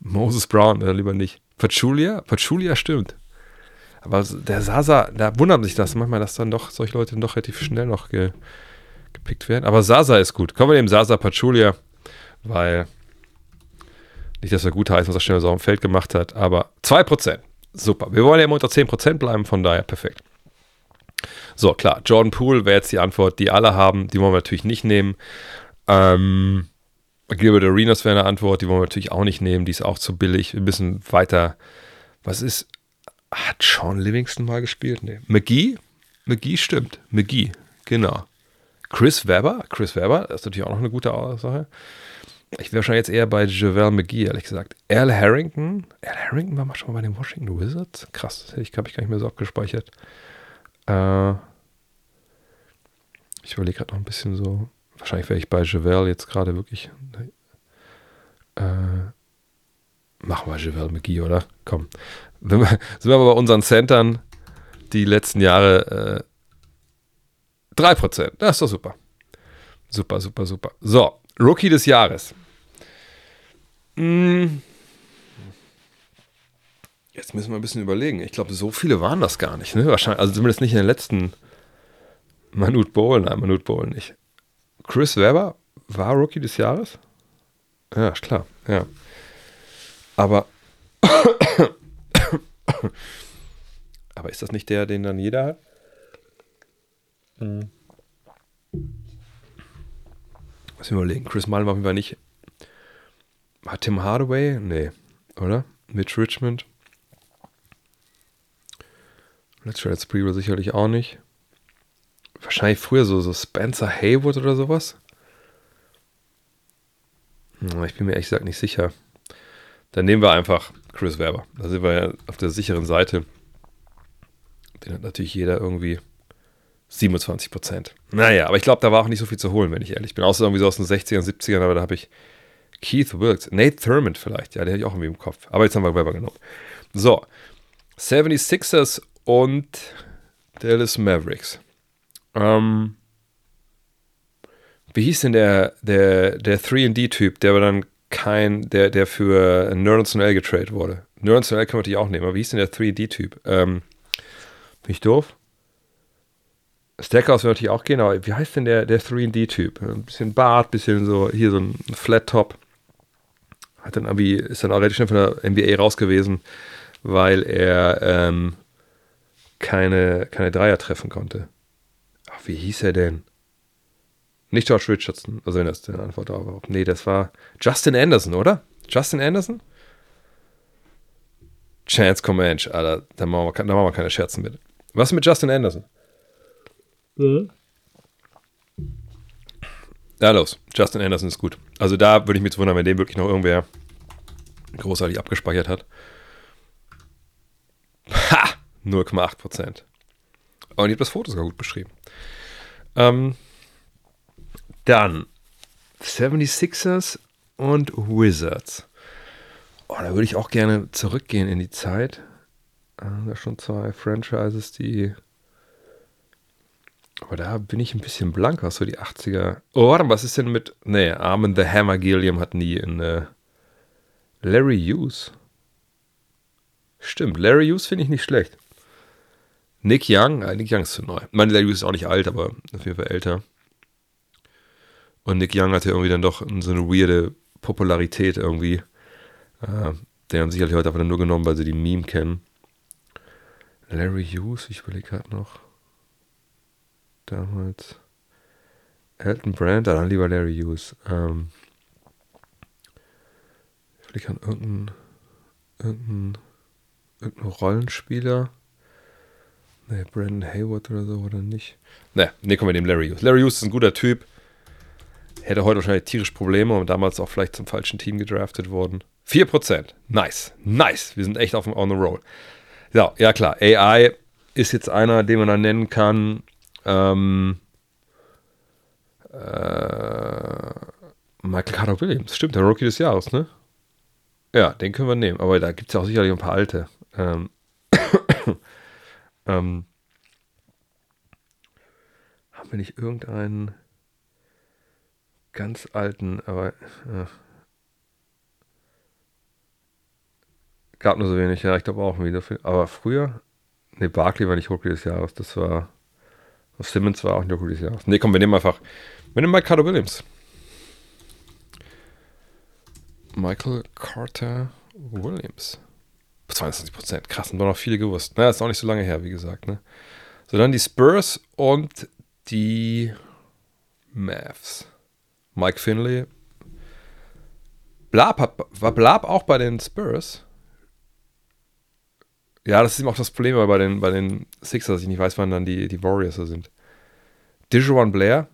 Moses Brown, oder lieber nicht. Pachulia? Pachulia stimmt. Aber der Sasa, da wundert sich das manchmal, dass dann doch solche Leute doch relativ schnell noch ge, gepickt werden. Aber Sasa ist gut. Kommen wir dem Sasa Pachulia, weil nicht, dass er gut heißt, was er schnell so auf dem Feld gemacht hat, aber 2%. Super. Wir wollen ja immer unter 10% bleiben, von daher perfekt. So, klar, Jordan Poole wäre jetzt die Antwort, die alle haben. Die wollen wir natürlich nicht nehmen. Ähm, Gilbert Arenas wäre eine Antwort, die wollen wir natürlich auch nicht nehmen. Die ist auch zu billig. Wir müssen weiter. Was ist. Hat Sean Livingston mal gespielt? Nee. McGee? McGee stimmt. McGee, genau. Chris Webber? Chris Webber, das ist natürlich auch noch eine gute Sache. Ich wäre wahrscheinlich jetzt eher bei Javel McGee, ehrlich gesagt. Al Harrington? Al Harrington war mal schon mal bei den Washington Wizards? Krass, das habe ich, gar nicht mehr so abgespeichert. Äh, ich überlege gerade noch ein bisschen so. Wahrscheinlich wäre ich bei Javel jetzt gerade wirklich. Äh, machen wir Javel McGee, oder? Komm. Wenn wir, sind wir aber bei unseren Centern die letzten Jahre äh, 3%. Das ist doch super. Super, super, super. So, Rookie des Jahres. Hm. Jetzt müssen wir ein bisschen überlegen. Ich glaube, so viele waren das gar nicht. Ne? Wahrscheinlich, also zumindest nicht in den letzten Manute Bowl. Nein, Manute Bowl nicht. Chris Webber war Rookie des Jahres? Ja, ist klar. Ja. Aber. Aber ist das nicht der, den dann jeder hat? Hm. Muss ich überlegen. Chris Mullen war auf jeden Fall nicht. Hat Tim Hardaway? Nee, oder? Mitch Richmond? Let's Try Spree war sicherlich auch nicht. Wahrscheinlich früher so, so Spencer Haywood oder sowas. Ich bin mir ehrlich gesagt nicht sicher. Dann nehmen wir einfach Chris Werber. Da sind wir ja auf der sicheren Seite. Den hat natürlich jeder irgendwie 27 Prozent. Naja, aber ich glaube, da war auch nicht so viel zu holen, wenn ich ehrlich bin. Außer irgendwie so aus den 60ern, 70ern, aber da habe ich Keith Wilkes, Nate Thurmond vielleicht, ja, den habe ich auch irgendwie im Kopf. Aber jetzt haben wir Weber genommen. So, 76ers und Dallas Mavericks. Ähm, wie hieß denn der, der, der 3D-Typ, der aber dann kein, der, der für Nerds L getradet wurde? Nerds L kann man natürlich auch nehmen, aber wie hieß denn der 3D-Typ? Ähm, bin ich doof? Stackhouse würde natürlich auch gehen, aber wie heißt denn der, der 3D-Typ? Ein bisschen Bart, bisschen so, hier so ein Flat-Top. Hat dann irgendwie, ist dann auch relativ schnell von der NBA raus gewesen, weil er ähm, keine, keine Dreier treffen konnte. Ach, wie hieß er denn? Nicht George Richardson, also wenn das die Antwort war. Nee, das war Justin Anderson, oder? Justin Anderson? Chance Comanche, Alter, da machen, wir, da machen wir keine Scherzen mit. Was mit Justin Anderson? Ja, los. Justin Anderson ist gut. Also da würde ich mich wundern, wenn dem wirklich noch irgendwer großartig abgespeichert hat. Ha! 0,8 Prozent. Und ich habe das Foto sogar gut beschrieben. Ähm, dann 76ers und Wizards. Oh, da würde ich auch gerne zurückgehen in die Zeit. Äh, da schon zwei Franchises, die aber da bin ich ein bisschen blank, was so die 80er. Oh, warte mal, was ist denn mit. Nee, Armin the Hammer Gilliam hat nie in. Äh, Larry Hughes. Stimmt, Larry Hughes finde ich nicht schlecht. Nick Young, äh, Nick Young ist zu neu. Ich meine, Larry Hughes ist auch nicht alt, aber auf jeden Fall älter. Und Nick Young hatte irgendwie dann doch so eine weirde Popularität irgendwie. Äh, den haben sicherlich heute einfach nur genommen, weil sie die Meme kennen. Larry Hughes, ich überlege gerade noch damals. Elton Brand, dann lieber Larry Hughes. Ähm, vielleicht an irgendeinen irgendein, irgendein Rollenspieler. Ne, Brandon Hayward oder so, oder nicht? Ne, ne, kommen wir dem Larry Hughes. Larry Hughes ist ein guter Typ. Hätte heute wahrscheinlich tierisch Probleme und damals auch vielleicht zum falschen Team gedraftet worden. 4%. Nice. Nice. Wir sind echt auf dem On the Roll. Ja, ja klar. AI ist jetzt einer, den man dann nennen kann. Ähm, äh, Michael Carter Williams, stimmt, der Rookie des Jahres, ne? Ja, den können wir nehmen, aber da gibt es ja auch sicherlich ein paar alte. Ähm, ähm, haben wir nicht irgendeinen ganz alten, aber äh, gab nur so wenig, ja, ich glaube auch wieder viel. Aber früher, ne, Barkley war nicht Rookie des Jahres, das war Simmons war auch ein gutes Jahr. Ne, komm, wir nehmen einfach. Wir nehmen Michael Carter Williams. Michael Carter Williams. 22 Prozent. Krass, und waren noch viele gewusst. Naja, ist auch nicht so lange her, wie gesagt. Ne? So, dann die Spurs und die Mavs. Mike Finley. Blab war Blab auch bei den Spurs? Ja, das ist eben auch das Problem bei den, bei den Sixers, dass ich nicht weiß, wann dann die, die Warriors da sind. Dijuan Blair.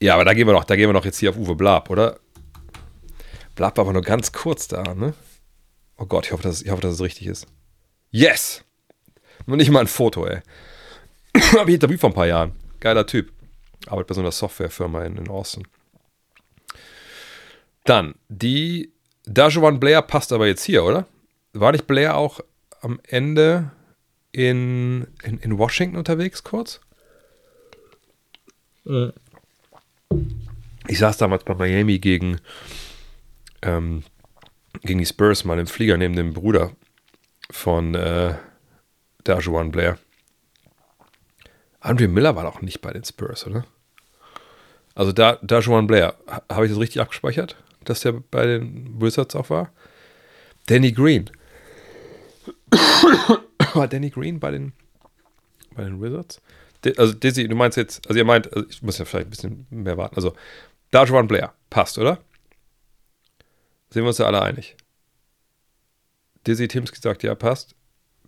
Ja, aber da gehen wir noch, da gehen wir noch jetzt hier auf Uwe Blab, oder? Blab war aber nur ganz kurz da, ne? Oh Gott, ich hoffe, dass, ich hoffe, dass es richtig ist. Yes! Nur nicht mal ein Foto, ey. Habe ich interviewt vor ein paar Jahren. Geiler Typ. Arbeitet bei so einer Softwarefirma in, in Austin. Dann, die Dajuan Blair passt aber jetzt hier, oder? War nicht Blair auch am Ende in, in, in Washington unterwegs kurz. Mhm. Ich saß damals bei Miami gegen, ähm, gegen die Spurs mal im Flieger neben dem Bruder von äh, Dajuan Blair. Andre Miller war doch nicht bei den Spurs, oder? Also da, Dajuan Blair, habe ich das richtig abgespeichert, dass der bei den Wizards auch war? Danny Green, war Danny Green bei den, bei den Wizards? also Dizzy, du meinst jetzt, also ihr meint, also ich muss ja vielleicht ein bisschen mehr warten. Also Dajuan Blair, passt, oder? Sind wir uns ja alle einig? Dizzy Timski sagt, ja, passt.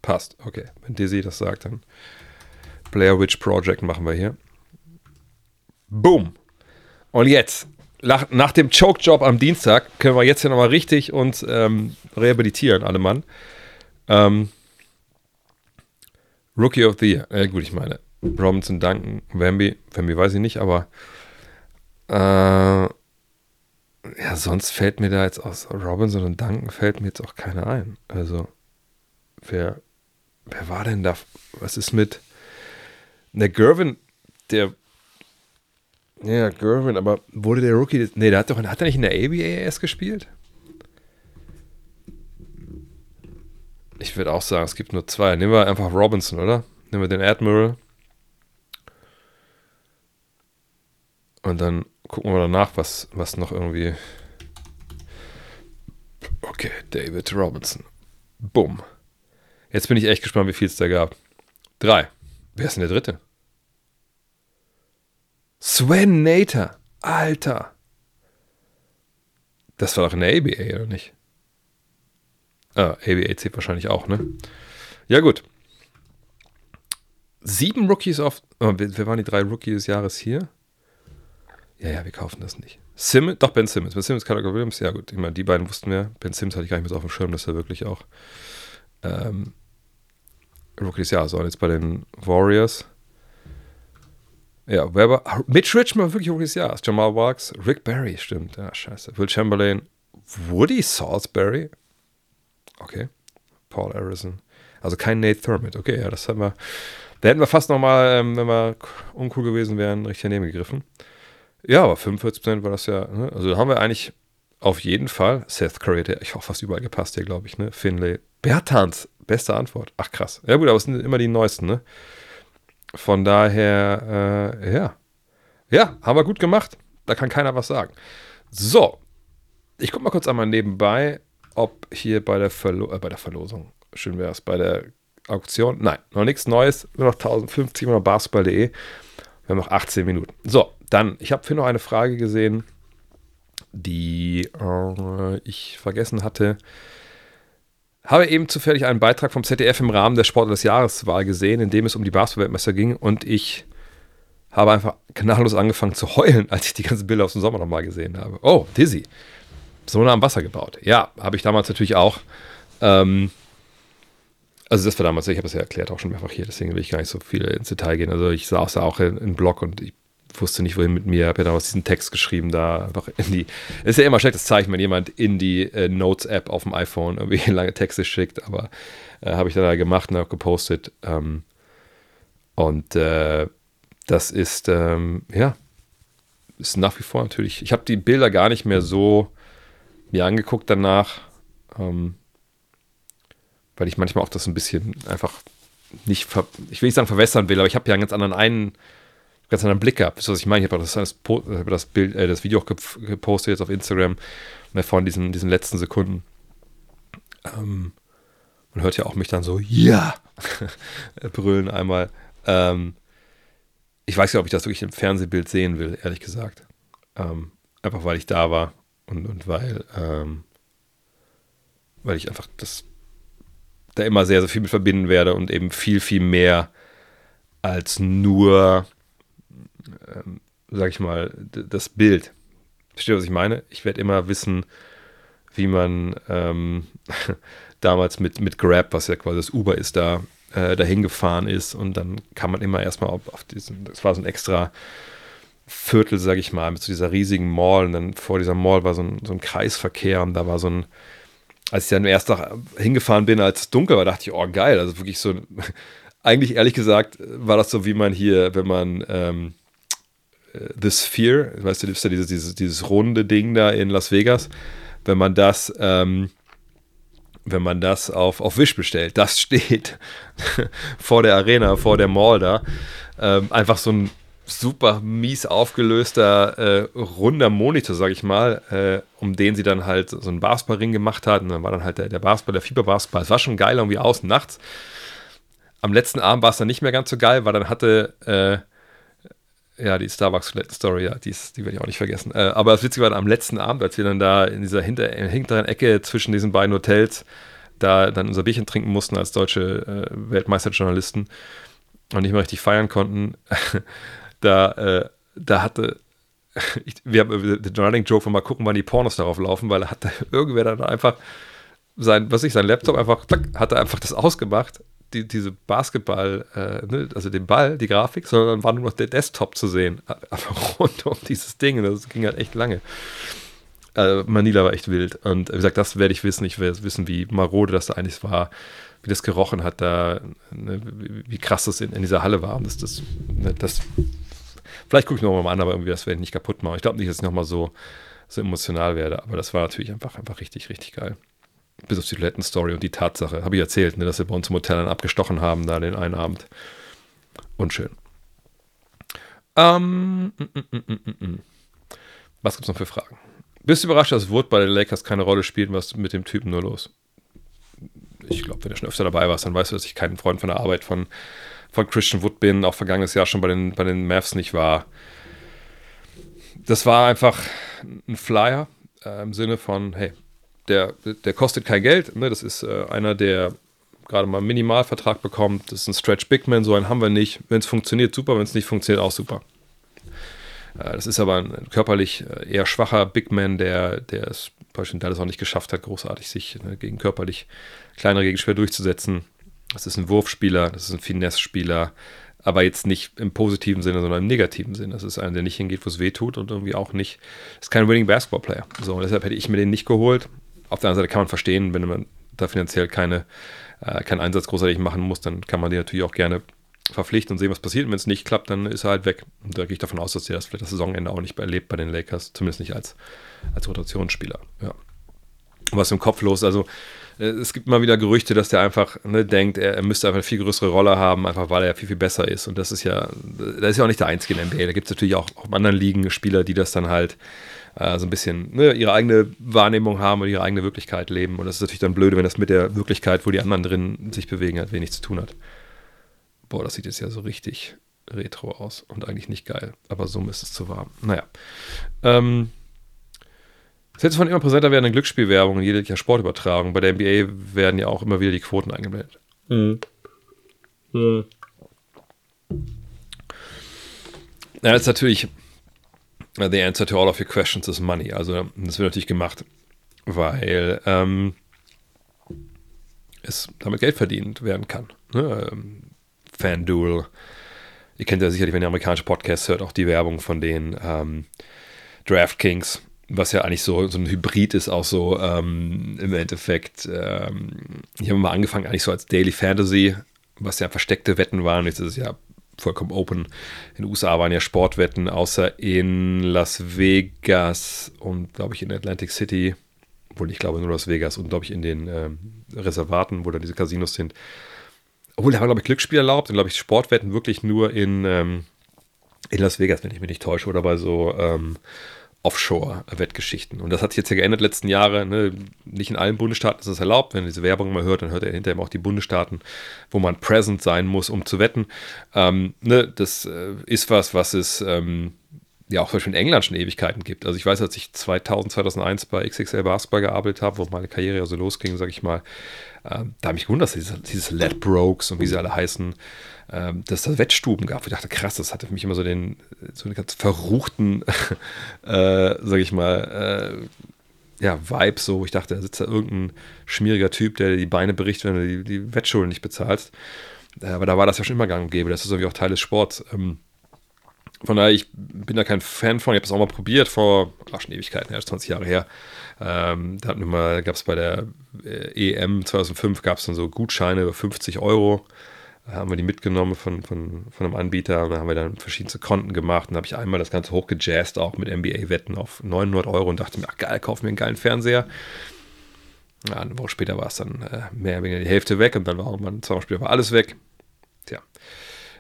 Passt, okay. Wenn Dizzy das sagt, dann Blair Witch Project machen wir hier. Boom. Und jetzt, nach, nach dem Choke-Job am Dienstag, können wir jetzt hier nochmal richtig uns ähm, rehabilitieren, alle Mann. Ähm, Rookie of the Year. Ja, gut, ich meine, Robinson, Duncan, Wemby. Wemby weiß ich nicht, aber äh, ja, sonst fällt mir da jetzt aus Robinson und Duncan fällt mir jetzt auch keiner ein. Also, wer, wer war denn da? Was ist mit der Gervin, der Ja, Gervin, aber wurde der Rookie. Nee, der hat doch hat er nicht in der ABA erst gespielt? Ich würde auch sagen, es gibt nur zwei. Nehmen wir einfach Robinson, oder? Nehmen wir den Admiral. Und dann gucken wir danach, was, was noch irgendwie. Okay, David Robinson. Bumm. Jetzt bin ich echt gespannt, wie viel es da gab. Drei. Wer ist denn der dritte? Sven Nater. Alter. Das war doch in der ABA, oder nicht? Ah, ABA zählt wahrscheinlich auch, ne? Ja, gut. Sieben Rookies auf. Oh, wer waren die drei Rookies des Jahres hier? Ja, ja, wir kaufen das nicht. Simmons, doch Ben Simmons. Ben Simmons, Callagher Williams, ja gut. Ich meine, die beiden wussten wir. Ben Simmons hatte ich gar nicht mehr so auf dem Schirm, dass er wirklich auch ähm, Rookie des Jahres war. Jetzt bei den Warriors. Ja, wer war. Mitch Richmond wirklich Rookie des Jahres. Jamal Walks, Rick Barry, stimmt. Ja, scheiße. Will Chamberlain, Woody Salisbury. Okay. Paul Harrison. Also kein Nate Thurmond. Okay, ja, das haben wir. Da hätten wir fast nochmal, ähm, wenn wir uncool gewesen wären, richtig daneben gegriffen. Ja, aber 45% war das ja. Ne? Also haben wir eigentlich auf jeden Fall Seth Curry, der ich auch fast überall gepasst hier, glaube ich, ne? Finlay. Bertans, beste Antwort. Ach krass. Ja gut, aber es sind immer die neuesten, ne? Von daher, äh, ja. Ja, haben wir gut gemacht. Da kann keiner was sagen. So. Ich gucke mal kurz einmal nebenbei, ob hier bei der, Verlo äh, bei der Verlosung, schön wäre es, bei der Auktion, nein, noch nichts Neues, nur noch 1050 oder basketball.de. Wir haben noch 18 Minuten. So, dann, ich habe für noch eine Frage gesehen, die äh, ich vergessen hatte. Habe eben zufällig einen Beitrag vom ZDF im Rahmen der Sport des Jahreswahl gesehen, in dem es um die Basketballweltmeister ging und ich habe einfach knalllos angefangen zu heulen, als ich die ganzen Bilder aus dem Sommer nochmal gesehen habe. Oh, Dizzy. So nah am Wasser gebaut. Ja, habe ich damals natürlich auch. Ähm, also das war damals, ich habe es ja erklärt, auch schon mehrfach hier, deswegen will ich gar nicht so viel ins Detail gehen. Also ich saß da auch im Blog und ich wusste nicht, wohin mit mir. Habe ja damals diesen Text geschrieben, da einfach in die. Ist ja immer schlechtes Zeichen, wenn jemand in die äh, Notes-App auf dem iPhone irgendwie lange Texte schickt, aber äh, habe ich da gemacht und auch gepostet. Ähm, und äh, das ist, ähm, ja, ist nach wie vor natürlich. Ich habe die Bilder gar nicht mehr so mir angeguckt danach, ähm, weil ich manchmal auch das ein bisschen einfach nicht, ich will nicht sagen verwässern will, aber ich habe ja einen ganz anderen einen ganz anderen Blick gehabt. Wisst ihr, was ich meine? Ich habe das, das, das, äh, das Video auch gepostet jetzt auf Instagram, ne, von diesen, diesen letzten Sekunden. Ähm, man hört ja auch mich dann so, ja, brüllen einmal. Ähm, ich weiß ja, ob ich das wirklich im Fernsehbild sehen will, ehrlich gesagt. Ähm, einfach weil ich da war und, und weil, ähm, weil ich einfach das da immer sehr, sehr viel mit verbinden werde und eben viel, viel mehr als nur ähm, sag ich mal, das Bild. Versteht ihr, was ich meine? Ich werde immer wissen, wie man ähm, damals mit, mit Grab, was ja quasi das Uber ist, da äh, dahin gefahren ist und dann kann man immer erstmal auf, auf diesen, das war so ein extra Viertel, sag ich mal, mit so dieser riesigen Mall. Und dann vor dieser Mall war so ein, so ein Kreisverkehr und da war so ein, als ich dann erst Tag hingefahren bin, als es dunkel war, dachte ich, oh geil, also wirklich so, eigentlich ehrlich gesagt, war das so, wie man hier, wenn man ähm, The Sphere, weißt du, ist ja dieses, dieses, dieses runde Ding da in Las Vegas, wenn man das, ähm, wenn man das auf, auf Wish bestellt, das steht vor der Arena, vor der Mall da, ähm, einfach so ein super mies aufgelöster, äh, runder Monitor, sag ich mal, äh, um den sie dann halt so einen Basketballring gemacht hat. Und dann war dann halt der, der Basketball, der Fieberbasketball. Es war schon geil irgendwie außen nachts. Am letzten Abend war es dann nicht mehr ganz so geil, weil dann hatte äh, ja, die Starbucks-Story, ja, die, die werde ich auch nicht vergessen. Äh, aber das Witzige war am letzten Abend, als wir dann da in dieser hinter, in hinteren Ecke zwischen diesen beiden Hotels da dann unser Bierchen trinken mussten als deutsche äh, Weltmeisterjournalisten und nicht mehr richtig feiern konnten, da, äh, da hatte ich, wir haben den Running Joke von mal gucken, wann die Pornos darauf laufen, weil hatte irgendwer dann einfach sein, was ich, sein Laptop einfach, klack, hat er einfach das ausgemacht die, diese Basketball, äh, ne, also den Ball, die Grafik, sondern war nur noch der Desktop zu sehen. Aber rund um dieses Ding. Das ging halt echt lange. Äh, Manila war echt wild. Und wie gesagt, das werde ich wissen. Ich werde wissen, wie marode das da eigentlich war, wie das gerochen hat da, ne, wie, wie krass das in, in, dieser Halle war. Und das, das, ne, das Vielleicht gucke ich noch mal an, aber irgendwie das werde ich nicht kaputt machen. Ich glaube nicht, dass ich nochmal so, so emotional werde, aber das war natürlich einfach, einfach richtig, richtig geil. Bis auf die Toilettenstory und die Tatsache, habe ich erzählt, ne, dass wir bei uns im Hotel dann abgestochen haben, da den einen Abend. Unschön. Ähm, mm, mm, mm, was gibt es noch für Fragen? Bist du überrascht, dass Wood bei den Lakers keine Rolle spielt? Was mit dem Typen nur los? Ich glaube, wenn du schon öfter dabei warst, dann weißt du, dass ich kein Freund von der Arbeit von, von Christian Wood bin. Auch vergangenes Jahr schon bei den, bei den Mavs nicht war. Das war einfach ein Flyer äh, im Sinne von, hey, der, der kostet kein Geld. Ne? Das ist äh, einer, der gerade mal einen Minimalvertrag bekommt. Das ist ein Stretch Bigman, so einen haben wir nicht. Wenn es funktioniert, super. Wenn es nicht funktioniert, auch super. Äh, das ist aber ein körperlich äh, eher schwacher Big Man, der, der es beispielsweise auch nicht geschafft hat, großartig sich ne, gegen körperlich kleinere Gegenspieler durchzusetzen. Das ist ein Wurfspieler, das ist ein Finesse-Spieler, aber jetzt nicht im positiven Sinne, sondern im negativen Sinne. Das ist einer, der nicht hingeht, wo es weh tut und irgendwie auch nicht, das ist kein Winning Basketball Player. So, deshalb hätte ich mir den nicht geholt. Auf der anderen Seite kann man verstehen, wenn man da finanziell keine, äh, keinen Einsatz großartig machen muss, dann kann man den natürlich auch gerne verpflichten und sehen, was passiert. Und wenn es nicht klappt, dann ist er halt weg. Und da gehe ich davon aus, dass er das vielleicht das Saisonende auch nicht erlebt bei den Lakers, zumindest nicht als, als Rotationsspieler. Ja. Was im Kopf los? Also, es gibt immer wieder Gerüchte, dass der einfach ne, denkt, er, er, müsste einfach eine viel größere Rolle haben, einfach weil er viel, viel besser ist. Und das ist ja, das ist ja auch nicht der einzige in der NBA. Da gibt es natürlich auch, in anderen Ligen Spieler, die das dann halt äh, so ein bisschen ne, ihre eigene Wahrnehmung haben und ihre eigene Wirklichkeit leben. Und das ist natürlich dann blöd, wenn das mit der Wirklichkeit, wo die anderen drin sich bewegen, halt wenig zu tun hat boah, das sieht jetzt ja so richtig retro aus und eigentlich nicht geil. Aber so ist es zu warm. Naja. Ähm, es wird von immer präsenter werden in Glücksspielwerbung in jeglicher Sportübertragung. Bei der NBA werden ja auch immer wieder die Quoten eingeblendet. Mhm. Mhm. Ja, das ist natürlich uh, the answer to all of your questions is money. Also das wird natürlich gemacht, weil ähm, es damit Geld verdient werden kann. Ne? Ähm, FanDuel. Ihr kennt ja sicherlich, wenn ihr amerikanische Podcasts hört, auch die Werbung von den ähm, DraftKings, was ja eigentlich so, so ein Hybrid ist, auch so ähm, im Endeffekt. Ähm, haben wir mal angefangen, eigentlich so als Daily Fantasy, was ja versteckte Wetten waren. Jetzt ist es ja vollkommen open. In den USA waren ja Sportwetten, außer in Las Vegas und, glaube ich, in Atlantic City. Obwohl ich glaube nur Las Vegas und, glaube ich, in den ähm, Reservaten, wo dann diese Casinos sind, obwohl, da war, glaube ich, Glücksspiel erlaubt und, glaube ich, Sportwetten wirklich nur in, ähm, in Las Vegas, wenn ich mich nicht täusche, oder bei so ähm, Offshore-Wettgeschichten. Und das hat sich jetzt ja geändert letzten Jahre. Ne? Nicht in allen Bundesstaaten ist das erlaubt. Wenn ihr diese Werbung mal hört, dann hört er hinterher auch die Bundesstaaten, wo man present sein muss, um zu wetten. Ähm, ne? Das äh, ist was, was es ähm, ja auch zum Beispiel in England schon Ewigkeiten gibt. Also ich weiß, als ich 2000, 2001 bei XXL Basketball gearbeitet habe, wo meine Karriere ja so losging, sage ich mal, ähm, da habe ich gewundert, dass dieses, dieses Ledbrokes und wie sie alle heißen, ähm, dass da Wettstuben gab. Ich dachte, krass, das hatte für mich immer so den, so einen ganz verruchten, äh, sage ich mal, äh, ja, Vibe so. Ich dachte, da sitzt da irgendein schmieriger Typ, der die Beine bricht, wenn du die, die Wettschulden nicht bezahlst. Äh, aber da war das ja schon immer gang und gäbe. Das ist irgendwie auch Teil des Sports. Ähm, von daher, ich bin da kein Fan von. Ich habe das auch mal probiert vor ach, schon Ewigkeiten, erst 20 Jahre her. Ähm, da gab es bei der EM 2005 gab es dann so Gutscheine über 50 Euro. Da haben wir die mitgenommen von, von, von einem Anbieter und da haben wir dann verschiedene Konten gemacht. Und habe ich einmal das Ganze hochgejazzt, auch mit NBA-Wetten auf 900 Euro und dachte mir, ach geil, kauf mir einen geilen Fernseher. Ja, eine Woche später war es dann äh, mehr oder weniger die Hälfte weg und dann war irgendwann zwei Wochen später war alles weg. Tja.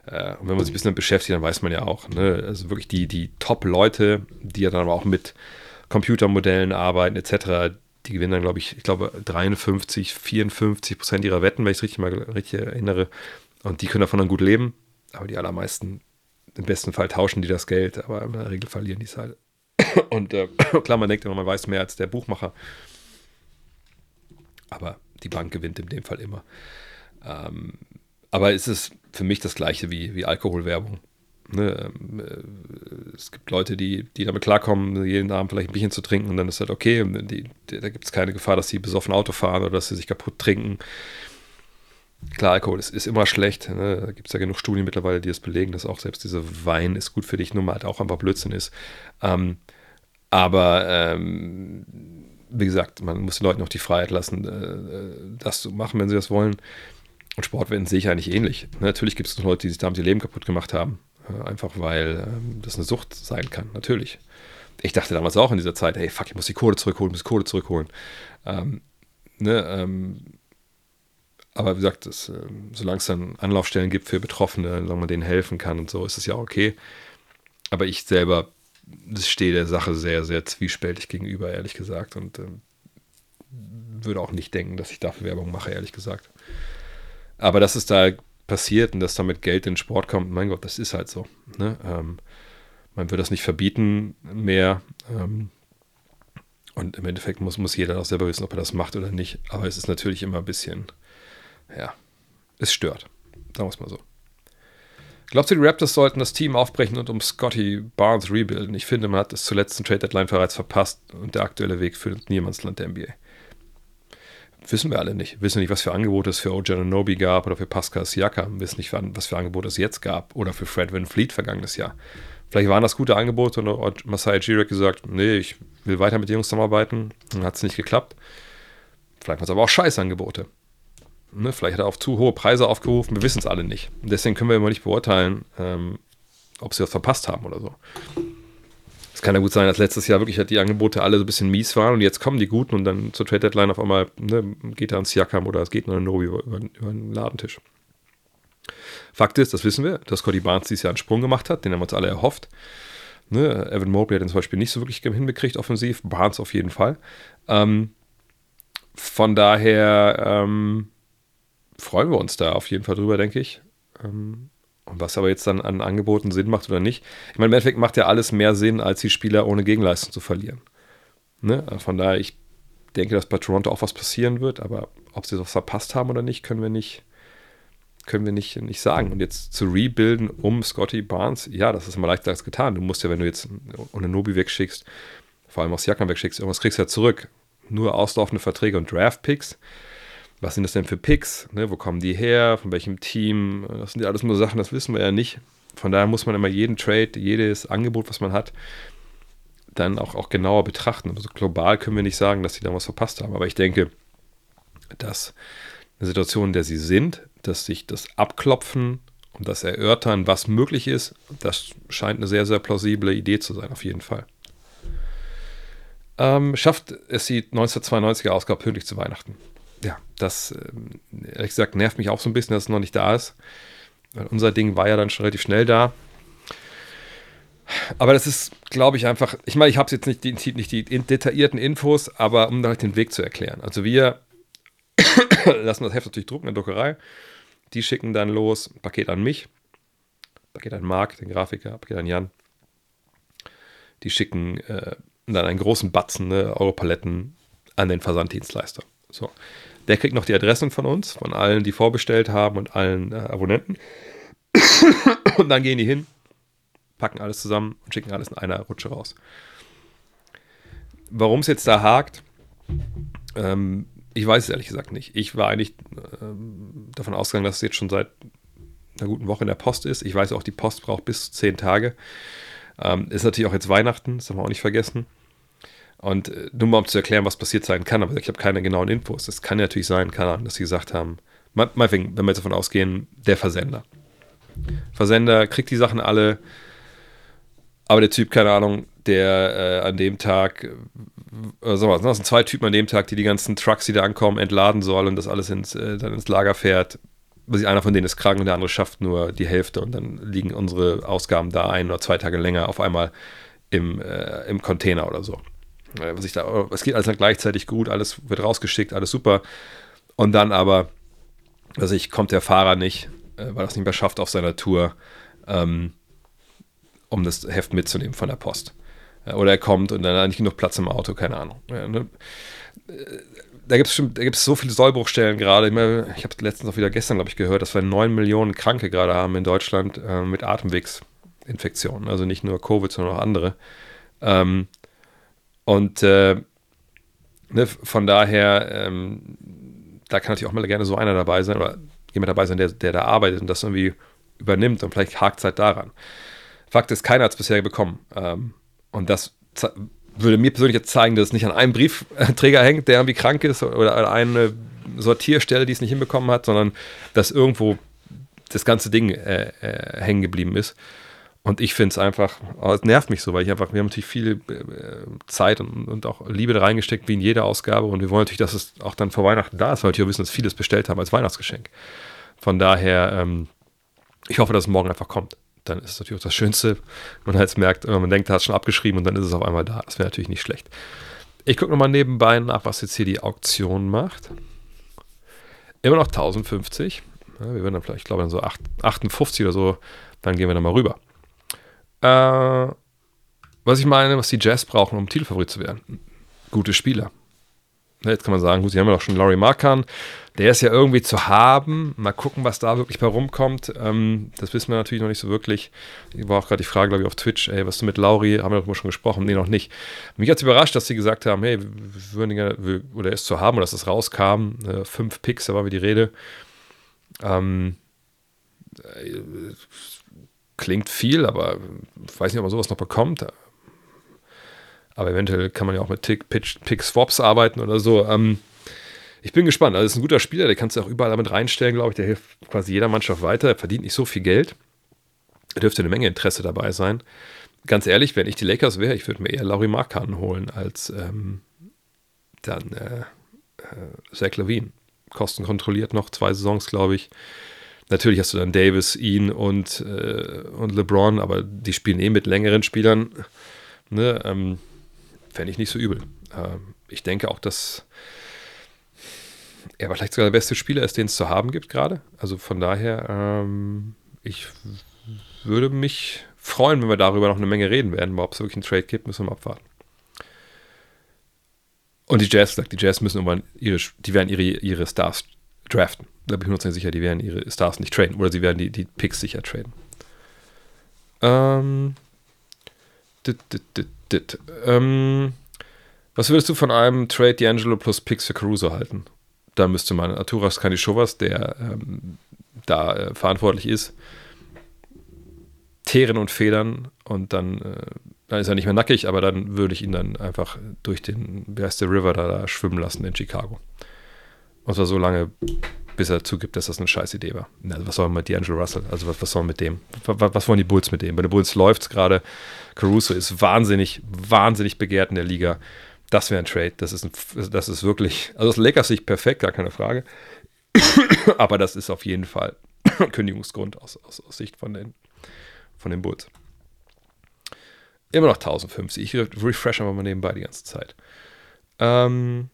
Äh, und wenn man sich ein bisschen beschäftigt, dann weiß man ja auch, ne, also wirklich die, die Top-Leute, die ja dann aber auch mit Computermodellen arbeiten, etc., die gewinnen dann, glaube ich, ich glaube 53, 54 Prozent ihrer Wetten, wenn ich es richtig richtig erinnere. Und die können davon dann gut leben. Aber die allermeisten, im besten Fall tauschen die das Geld, aber in der Regel verlieren die es halt. Und äh, klar, man denkt immer, man weiß mehr als der Buchmacher. Aber die Bank gewinnt in dem Fall immer. Ähm, aber es ist für mich das gleiche wie, wie Alkoholwerbung. Ne? Ähm, äh, es gibt Leute, die, die damit klarkommen, jeden Abend vielleicht ein bisschen zu trinken und dann ist halt okay. Die, die, da gibt es keine Gefahr, dass sie besoffen Auto fahren oder dass sie sich kaputt trinken. Klar, Alkohol ist, ist immer schlecht. Ne? Da gibt es ja genug Studien mittlerweile, die das belegen, dass auch selbst dieser Wein ist gut für dich, nur mal halt auch einfach Blödsinn ist. Ähm, aber ähm, wie gesagt, man muss den Leuten auch die Freiheit lassen, äh, äh das zu machen, wenn sie das wollen. Und Sportwetten sehe ich eigentlich ähnlich. Natürlich gibt es noch Leute, die sich damit ihr Leben kaputt gemacht haben. Äh, einfach weil ähm, das eine Sucht sein kann, natürlich. Ich dachte damals auch in dieser Zeit, hey, fuck, ich muss die Kohle zurückholen, muss die Kohle zurückholen. Ähm, ne, ähm, aber wie gesagt, das, äh, solange es dann Anlaufstellen gibt für Betroffene, solange man denen helfen kann und so, ist es ja okay. Aber ich selber stehe der Sache sehr, sehr zwiespältig gegenüber, ehrlich gesagt. Und äh, würde auch nicht denken, dass ich dafür Werbung mache, ehrlich gesagt. Aber dass es da passiert und dass damit Geld in den Sport kommt, mein Gott, das ist halt so. Ne? Ähm, man wird das nicht verbieten mehr. Ähm, und im Endeffekt muss, muss jeder auch selber wissen, ob er das macht oder nicht. Aber es ist natürlich immer ein bisschen, ja, es stört. Sagen wir es mal so. Glaubst du, die Raptors sollten das Team aufbrechen und um Scotty Barnes rebuilden? Ich finde, man hat es zuletzt in Trade Deadline bereits verpasst und der aktuelle Weg führt Niemandsland der NBA. Wissen wir alle nicht. Wissen nicht, was für Angebote es für Ojananobi gab oder für Pascal Siakam. Wissen nicht, was für Angebote es jetzt gab oder für Fred Van Fleet vergangenes Jahr. Vielleicht waren das gute Angebote und hat Masai Jirek gesagt, nee, ich will weiter mit den Jungs zusammenarbeiten. Dann hat es nicht geklappt. Vielleicht waren es aber auch Scheißangebote. Ne, vielleicht hat er auf zu hohe Preise aufgerufen, wir wissen es alle nicht. Und deswegen können wir immer nicht beurteilen, ähm, ob sie was verpasst haben oder so. Es kann ja gut sein, dass letztes Jahr wirklich halt die Angebote alle so ein bisschen mies waren und jetzt kommen die guten und dann zur Trade Deadline auf einmal ne, geht er ans Siakam oder es geht nur ein Nobi über, über, den Ladentisch. Fakt ist, das wissen wir, dass Cody Barnes dieses Jahr einen Sprung gemacht hat, den haben wir uns alle erhofft. Ne, Evan Mobley hat den zum Beispiel nicht so wirklich hinbekriegt offensiv, Barnes auf jeden Fall. Ähm, von daher ähm, freuen wir uns da auf jeden Fall drüber, denke ich. Ähm, und was aber jetzt dann an Angeboten Sinn macht oder nicht. Ich meine, im Endeffekt macht ja alles mehr Sinn, als die Spieler ohne Gegenleistung zu verlieren. Ne? Von daher, ich denke, dass bei Toronto auch was passieren wird, aber ob sie das verpasst haben oder nicht, können wir nicht, können wir nicht, nicht sagen. Und jetzt zu rebuilden um Scotty Barnes, ja, das ist immer leichter als getan. Du musst ja, wenn du jetzt ohne Nobi wegschickst, vor allem auch Siakam wegschickst, irgendwas kriegst du ja zurück. Nur auslaufende Verträge und Draft-Picks was sind das denn für Picks? Ne? Wo kommen die her? Von welchem Team? Das sind ja alles nur Sachen, das wissen wir ja nicht. Von daher muss man immer jeden Trade, jedes Angebot, was man hat, dann auch, auch genauer betrachten. Also global können wir nicht sagen, dass sie da was verpasst haben. Aber ich denke, dass eine Situation, in der sie sind, dass sich das Abklopfen und das Erörtern, was möglich ist, das scheint eine sehr, sehr plausible Idee zu sein, auf jeden Fall. Ähm, schafft es die 1992er Ausgabe pünktlich zu Weihnachten? Ja, das, ähm, ehrlich gesagt, nervt mich auch so ein bisschen, dass es noch nicht da ist. Weil unser Ding war ja dann schon relativ schnell da. Aber das ist, glaube ich, einfach, ich meine, ich habe jetzt nicht die, nicht die detaillierten Infos, aber um dann den Weg zu erklären. Also wir lassen das Heft natürlich drucken in der Druckerei. Die schicken dann los, Paket an mich, Paket an Marc, den Grafiker, Paket an Jan. Die schicken äh, dann einen großen Batzen, ne, Europaletten an den Versanddienstleister. So. Der kriegt noch die Adressen von uns, von allen, die vorbestellt haben und allen äh, Abonnenten. und dann gehen die hin, packen alles zusammen und schicken alles in einer Rutsche raus. Warum es jetzt da hakt, ähm, ich weiß es ehrlich gesagt nicht. Ich war eigentlich ähm, davon ausgegangen, dass es jetzt schon seit einer guten Woche in der Post ist. Ich weiß auch, die Post braucht bis zu zehn Tage. Ähm, ist natürlich auch jetzt Weihnachten, das haben wir auch nicht vergessen. Und äh, nur mal um zu erklären, was passiert sein kann, aber ich habe keine genauen Infos. Es kann ja natürlich sein, keine Ahnung, dass sie gesagt haben, meinetwegen, wenn wir jetzt davon ausgehen, der Versender. Versender kriegt die Sachen alle, aber der Typ, keine Ahnung, der äh, an dem Tag, äh, so was, das sind zwei Typen an dem Tag, die die ganzen Trucks, die da ankommen, entladen sollen und das alles ins, äh, dann ins Lager fährt. Einer von denen ist krank und der andere schafft nur die Hälfte und dann liegen unsere Ausgaben da ein oder zwei Tage länger auf einmal im, äh, im Container oder so was ich da, es geht alles dann gleichzeitig gut, alles wird rausgeschickt, alles super. Und dann aber, also ich, kommt der Fahrer nicht, äh, weil er es nicht mehr schafft auf seiner Tour, ähm, um das Heft mitzunehmen von der Post. Äh, oder er kommt und dann hat nicht genug Platz im Auto, keine Ahnung. Ja, ne? Äh, da gibt es so viele Sollbruchstellen gerade. Ich, ich habe letztens auch wieder gestern, glaube ich, gehört, dass wir 9 Millionen Kranke gerade haben in Deutschland äh, mit Atemwegsinfektionen. Also nicht nur Covid, sondern auch andere. Ähm, und äh, ne, von daher, ähm, da kann natürlich auch mal gerne so einer dabei sein oder jemand dabei sein, der, der da arbeitet und das irgendwie übernimmt und vielleicht hakt es halt daran. Fakt ist, keiner hat es bisher bekommen. Ähm, und das würde mir persönlich jetzt zeigen, dass es nicht an einem Briefträger hängt, der irgendwie krank ist oder an eine Sortierstelle, die es nicht hinbekommen hat, sondern dass irgendwo das ganze Ding äh, äh, hängen geblieben ist. Und ich finde es einfach, oh, es nervt mich so, weil ich einfach, wir haben natürlich viel äh, Zeit und, und, auch Liebe da reingesteckt, wie in jede Ausgabe. Und wir wollen natürlich, dass es auch dann vor Weihnachten da ist, weil wir wissen, dass viele es bestellt haben als Weihnachtsgeschenk. Von daher, ähm, ich hoffe, dass es morgen einfach kommt. Dann ist es natürlich auch das Schönste. Man halt merkt, man denkt, da hat es schon abgeschrieben und dann ist es auf einmal da. Das wäre natürlich nicht schlecht. Ich gucke nochmal nebenbei nach, was jetzt hier die Auktion macht. Immer noch 1050. Ja, wir werden dann vielleicht, ich glaube, dann so 8, 58 oder so, dann gehen wir dann mal rüber. Äh, was ich meine, was die Jazz brauchen, um Titelfavorit zu werden. Gute Spieler. Jetzt kann man sagen, gut, sie haben ja auch schon Laurie Markan. Der ist ja irgendwie zu haben. Mal gucken, was da wirklich bei rumkommt. Ähm, das wissen wir natürlich noch nicht so wirklich. War auch gerade die Frage, glaube ich, auf Twitch, ey, was du mit Laurie? Haben wir mal schon gesprochen? Nee, noch nicht. Mich hat es überrascht, dass sie gesagt haben, hey, wir würden gerne, oder er ist zu haben, oder dass es rauskam. Äh, fünf Picks, da war wie die Rede. Ähm, äh, klingt viel, aber ich weiß nicht, ob man sowas noch bekommt. Aber eventuell kann man ja auch mit Pick-Swaps arbeiten oder so. Ähm, ich bin gespannt. Also, es ist ein guter Spieler, der kannst du auch überall damit reinstellen, glaube ich. Der hilft quasi jeder Mannschaft weiter. Er verdient nicht so viel Geld. Da dürfte eine Menge Interesse dabei sein. Ganz ehrlich, wenn ich die Lakers wäre, ich würde mir eher Laurie Markan holen als ähm, dann äh, äh, Zach Levine. Kosten kontrolliert noch zwei Saisons, glaube ich. Natürlich hast du dann Davis, ihn und, äh, und LeBron, aber die spielen eh mit längeren Spielern. Ne? Ähm, Fände ich nicht so übel. Ähm, ich denke auch, dass er vielleicht sogar der beste Spieler ist, den es zu haben gibt gerade. Also von daher, ähm, ich würde mich freuen, wenn wir darüber noch eine Menge reden werden. Ob es wirklich einen Trade gibt, müssen wir abwarten. Und die Jazz, die Jazz müssen irgendwann ihre, die werden ihre, ihre Stars draften. Da bin ich mir noch sicher, die werden ihre Stars nicht traden. Oder sie werden die, die Picks sicher traden. Ähm, dit, dit, dit. Ähm, was würdest du von einem Trade D'Angelo plus Picks für Caruso halten? Da müsste man Arturas Kanishovas, der ähm, da äh, verantwortlich ist, teeren und federn und dann, äh, dann ist er nicht mehr nackig, aber dann würde ich ihn dann einfach durch den, wer ist der River da, da schwimmen lassen in Chicago. Und zwar so lange, bis er zugibt, dass das eine scheiß Idee war. Also was soll man mit D'Angelo Russell? Also was, was soll man mit dem? Was, was wollen die Bulls mit dem? Bei den Bulls läuft es gerade. Caruso ist wahnsinnig, wahnsinnig begehrt in der Liga. Das wäre ein Trade. Das ist, ein, das ist wirklich, also aus Lakers Sicht perfekt, gar keine Frage. Aber das ist auf jeden Fall Kündigungsgrund aus, aus, aus Sicht von den, von den Bulls. Immer noch 1050. Ich refresh einfach mal nebenbei die ganze Zeit. Ähm,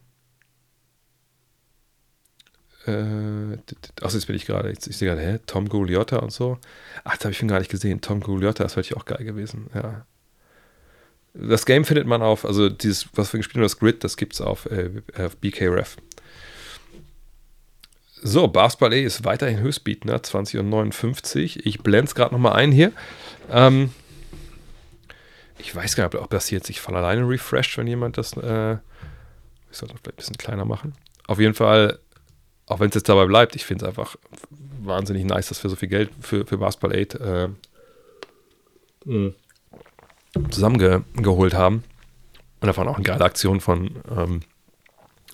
äh, achso, jetzt bin ich gerade, ich, ich sehe gerade, hä, Tom Gugliotta und so. Ach, das habe ich schon gar nicht gesehen. Tom Gugliotta, das wäre natürlich auch geil gewesen, ja. Das Game findet man auf, also dieses, was wir gespielt haben, das Grid, das gibt es auf, äh, auf BKRF. So, Basketball E ist weiterhin Höchstbietner, 20 und 59. Ich blende es gerade nochmal ein hier. Ähm, ich weiß gar nicht, ob das hier jetzt sich von alleine refresht, wenn jemand das. Äh, ich sollte vielleicht ein bisschen kleiner machen. Auf jeden Fall auch wenn es jetzt dabei bleibt, ich finde es einfach wahnsinnig nice, dass wir so viel Geld für, für Basketball 8 äh, mhm. zusammengeholt haben. Und da war auch eine geile Aktion von, ähm,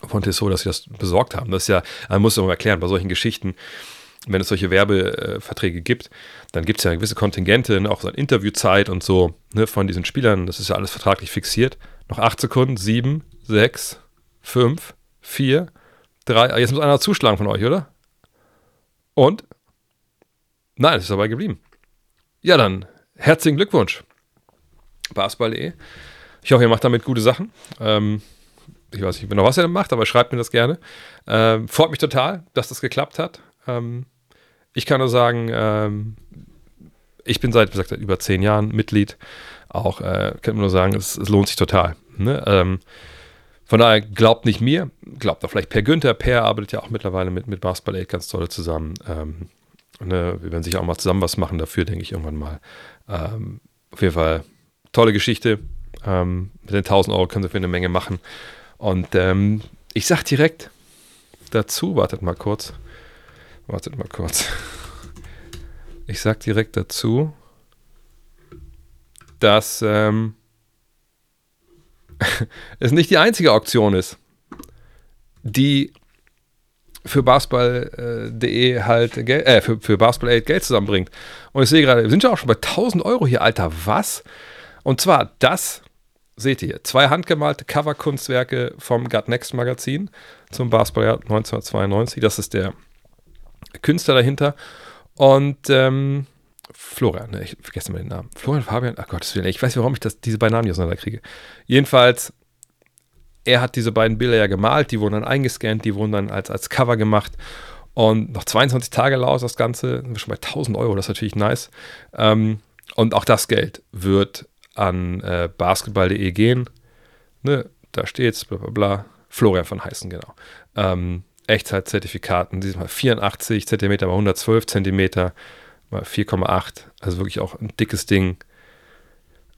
von Tissot, dass sie das besorgt haben. Das ist ja, man muss es erklären, bei solchen Geschichten, wenn es solche Werbeverträge gibt, dann gibt es ja gewisse Kontingente, ne, auch so eine Interviewzeit und so ne, von diesen Spielern. Das ist ja alles vertraglich fixiert. Noch acht Sekunden, sieben, sechs, fünf, vier, Drei, jetzt muss einer zuschlagen von euch, oder? Und? Nein, es ist dabei geblieben. Ja, dann herzlichen Glückwunsch. Basketball.de. Ich hoffe, ihr macht damit gute Sachen. Ähm, ich weiß nicht genau, was ihr macht, aber schreibt mir das gerne. Ähm, freut mich total, dass das geklappt hat. Ähm, ich kann nur sagen, ähm, ich bin seit, gesagt, über zehn Jahren Mitglied. Auch äh, kann man nur sagen, es, es lohnt sich total. Ne? Von daher glaubt nicht mir, glaubt auch vielleicht Per Günther. Per arbeitet ja auch mittlerweile mit, mit Basketball 8 ganz toll zusammen. Ähm, ne, wir werden sicher auch mal zusammen was machen dafür, denke ich irgendwann mal. Ähm, auf jeden Fall tolle Geschichte. Ähm, mit den 1000 Euro können Sie für eine Menge machen. Und ähm, ich sage direkt dazu, wartet mal kurz. Wartet mal kurz. Ich sage direkt dazu, dass ähm, es nicht die einzige Auktion ist, die für Basketball.de halt Geld, äh, für, für Basketball 8 Geld zusammenbringt. Und ich sehe gerade, wir sind ja auch schon bei 1000 Euro hier, Alter, was? Und zwar das, seht ihr hier, zwei handgemalte Cover-Kunstwerke vom Gut Next Magazin zum Basketballjahr 1992. Das ist der Künstler dahinter. Und ähm, Florian, ne, ich vergesse mal den Namen. Florian Fabian, ach Willen, ich weiß nicht, warum ich das, diese beiden Namen nicht auseinanderkriege. Jedenfalls, er hat diese beiden Bilder ja gemalt, die wurden dann eingescannt, die wurden dann als, als Cover gemacht. Und noch 22 Tage laus das Ganze, sind wir schon bei 1000 Euro, das ist natürlich nice. Ähm, und auch das Geld wird an äh, basketball.de gehen. Ne, da steht's, bla bla bla. Florian von Heißen, genau. Ähm, Echtzeitzertifikaten, diesmal 84 cm mal 112 cm 4,8. Also wirklich auch ein dickes Ding.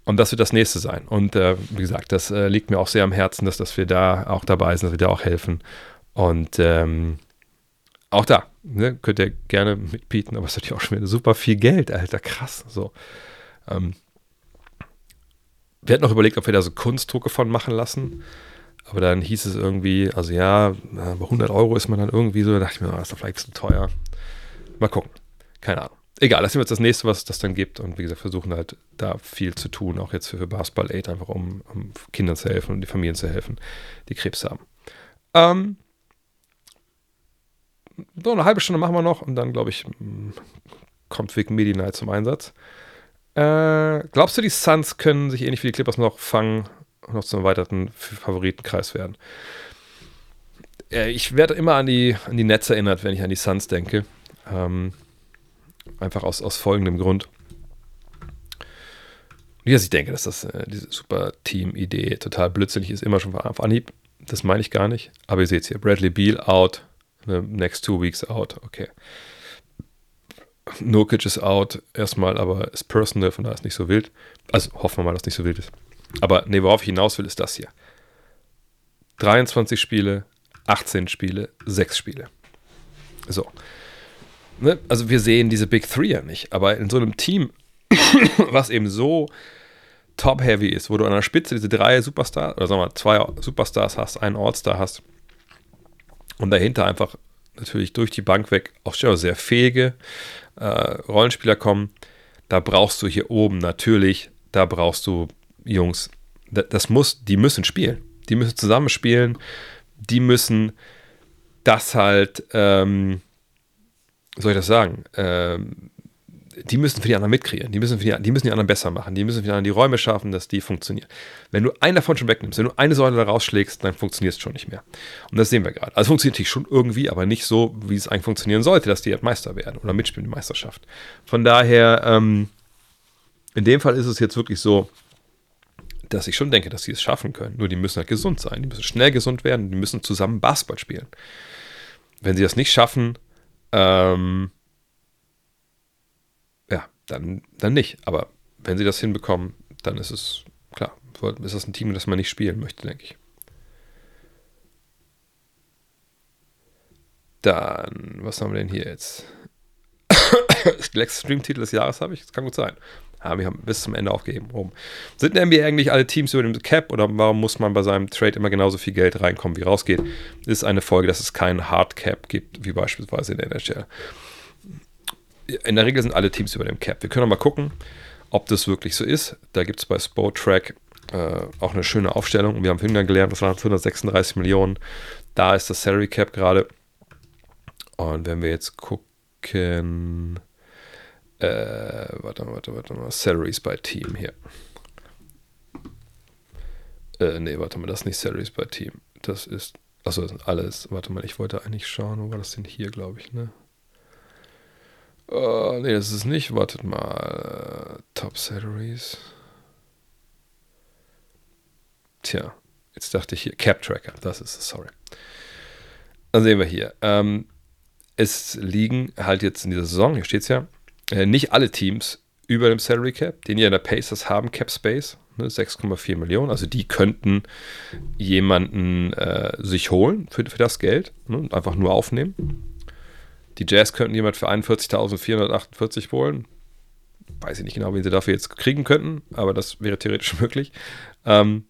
Und das wird das nächste sein. Und äh, wie gesagt, das äh, liegt mir auch sehr am Herzen, dass, dass wir da auch dabei sind, dass wir da auch helfen. Und ähm, auch da ne, könnt ihr gerne mitbieten, aber es ist natürlich auch schon wieder super viel Geld, Alter, krass. So. Ähm, wir hatten noch überlegt, ob wir da so Kunstdrucke von machen lassen. Aber dann hieß es irgendwie, also ja, bei 100 Euro ist man dann irgendwie so, da dachte ich mir, oh, das ist doch vielleicht zu teuer. Mal gucken. Keine Ahnung egal, das ist jetzt das nächste, was es das dann gibt. Und wie gesagt, versuchen halt da viel zu tun, auch jetzt für, Basketball Aid, einfach um, um, Kindern zu helfen und die Familien zu helfen, die Krebs haben. Ähm, so eine halbe Stunde machen wir noch und dann, glaube ich, kommt Vic Medi zum Einsatz. Äh, glaubst du, die Suns können sich ähnlich wie die Clippers noch fangen und noch zum erweiterten Favoritenkreis werden? Äh, ich werde immer an die, an die Nets erinnert, wenn ich an die Suns denke. Ähm, Einfach aus, aus folgendem Grund. Ja, ich denke, dass das äh, diese super Team-Idee total blödsinnig ist, immer schon auf Anhieb. Das meine ich gar nicht. Aber ihr seht es hier: Bradley Beal out, ne, next two weeks out. Okay. Nurkic ist out, erstmal, aber ist personal, von daher ist nicht so wild. Also hoffen wir mal, dass es nicht so wild ist. Aber nee, worauf ich hinaus will, ist das hier: 23 Spiele, 18 Spiele, 6 Spiele. So ne, also wir sehen diese Big Three ja nicht, aber in so einem Team, was eben so top-heavy ist, wo du an der Spitze diese drei Superstars, oder sagen wir mal, zwei Superstars hast, einen All-Star hast und dahinter einfach natürlich durch die Bank weg auch sehr fähige äh, Rollenspieler kommen, da brauchst du hier oben natürlich, da brauchst du Jungs, das muss, die müssen spielen. Die müssen zusammen spielen, die müssen das halt ähm, soll ich das sagen? Ähm, die müssen für die anderen mitkreieren, die müssen, die, die müssen die anderen besser machen, die müssen für die anderen die Räume schaffen, dass die funktionieren. Wenn du einen davon schon wegnimmst, wenn du eine Säule da rausschlägst, dann funktioniert es schon nicht mehr. Und das sehen wir gerade. Also funktioniert natürlich schon irgendwie, aber nicht so, wie es eigentlich funktionieren sollte, dass die halt Meister werden oder mitspielen die Meisterschaft. Von daher, ähm, in dem Fall ist es jetzt wirklich so, dass ich schon denke, dass sie es schaffen können. Nur die müssen halt gesund sein, die müssen schnell gesund werden, die müssen zusammen Basketball spielen. Wenn sie das nicht schaffen, ähm, ja, dann, dann nicht. Aber wenn sie das hinbekommen, dann ist es, klar, ist das ein Team, das man nicht spielen möchte, denke ich. Dann, was haben wir denn hier jetzt? Lex Stream-Titel des Jahres habe ich, das kann gut sein. Ja, wir haben bis zum Ende aufgegeben. Warum? Sind in NBA eigentlich alle Teams über dem Cap oder warum muss man bei seinem Trade immer genauso viel Geld reinkommen, wie rausgeht? Ist eine Folge, dass es keinen Hard Cap gibt, wie beispielsweise in der NHL. In der Regel sind alle Teams über dem Cap. Wir können mal gucken, ob das wirklich so ist. Da gibt es bei Sportrack äh, auch eine schöne Aufstellung. Wir haben vorhin gelernt, das waren 136 Millionen. Da ist das Salary Cap gerade. Und wenn wir jetzt gucken, äh, warte, warte, warte mal. Salaries by Team hier. Äh, nee, warte mal, das ist nicht Salaries by Team. Das ist. Achso, das sind alles. Warte mal, ich wollte eigentlich schauen, wo war das denn hier, glaube ich, ne? Uh, nee, das ist nicht. Wartet mal. Top Salaries. Tja, jetzt dachte ich hier. Cap Tracker, das ist es, sorry. Dann sehen wir hier. Ähm, es liegen halt jetzt in dieser Saison, hier steht es ja, äh, nicht alle Teams über dem Salary Cap, den ja in der Pacers haben, Cap Space, ne, 6,4 Millionen. Also die könnten jemanden äh, sich holen für, für das Geld ne, und einfach nur aufnehmen. Die Jazz könnten jemand für 41.448 holen. Weiß ich nicht genau, wen sie dafür jetzt kriegen könnten, aber das wäre theoretisch möglich. Ähm,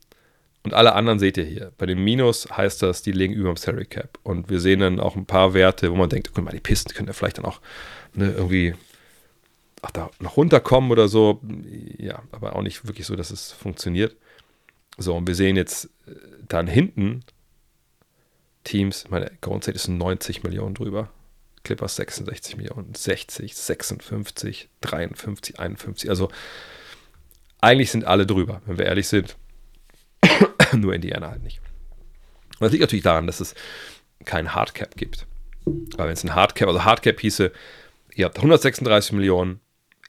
Und alle anderen seht ihr hier. Bei dem Minus heißt das, die liegen über dem Salary Cap. Und wir sehen dann auch ein paar Werte, wo man denkt, guck mal, die Pisten können ja vielleicht dann auch ne, irgendwie ach, da noch runterkommen oder so. Ja, aber auch nicht wirklich so, dass es funktioniert. So, und wir sehen jetzt äh, dann hinten Teams, meine Golden ist 90 Millionen drüber. Clippers 66 Millionen, 60, 56, 53, 51. Also eigentlich sind alle drüber, wenn wir ehrlich sind. Nur Indiana halt nicht. Und das liegt natürlich daran, dass es keinen Hardcap gibt. Weil wenn es ein Hardcap, also Hardcap hieße, ihr habt 136 Millionen,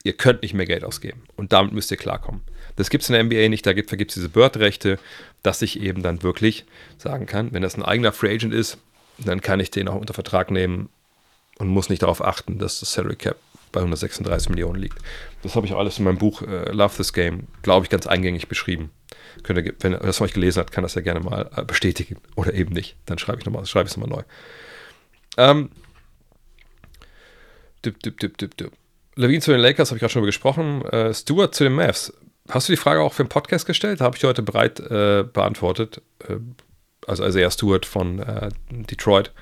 ihr könnt nicht mehr Geld ausgeben. Und damit müsst ihr klarkommen. Das gibt es in der NBA nicht, da gibt es diese Bird-Rechte, dass ich eben dann wirklich sagen kann, wenn das ein eigener Free Agent ist, dann kann ich den auch unter Vertrag nehmen und muss nicht darauf achten, dass das Salary Cap bei 136 Millionen liegt. Das habe ich alles in meinem Buch äh, Love This Game, glaube ich, ganz eingängig beschrieben. Könnt ihr, wenn er das von euch gelesen hat, kann das ja gerne mal äh, bestätigen oder eben nicht. Dann schreibe ich nochmal, es nochmal neu. Ähm, dip, dip, dip, dip, dip. Levine zu den Lakers habe ich gerade schon über gesprochen. Äh, Stewart zu den Mavs. Hast du die Frage auch für den Podcast gestellt? Habe ich heute bereit äh, beantwortet. Äh, also, also er Stewart von äh, Detroit.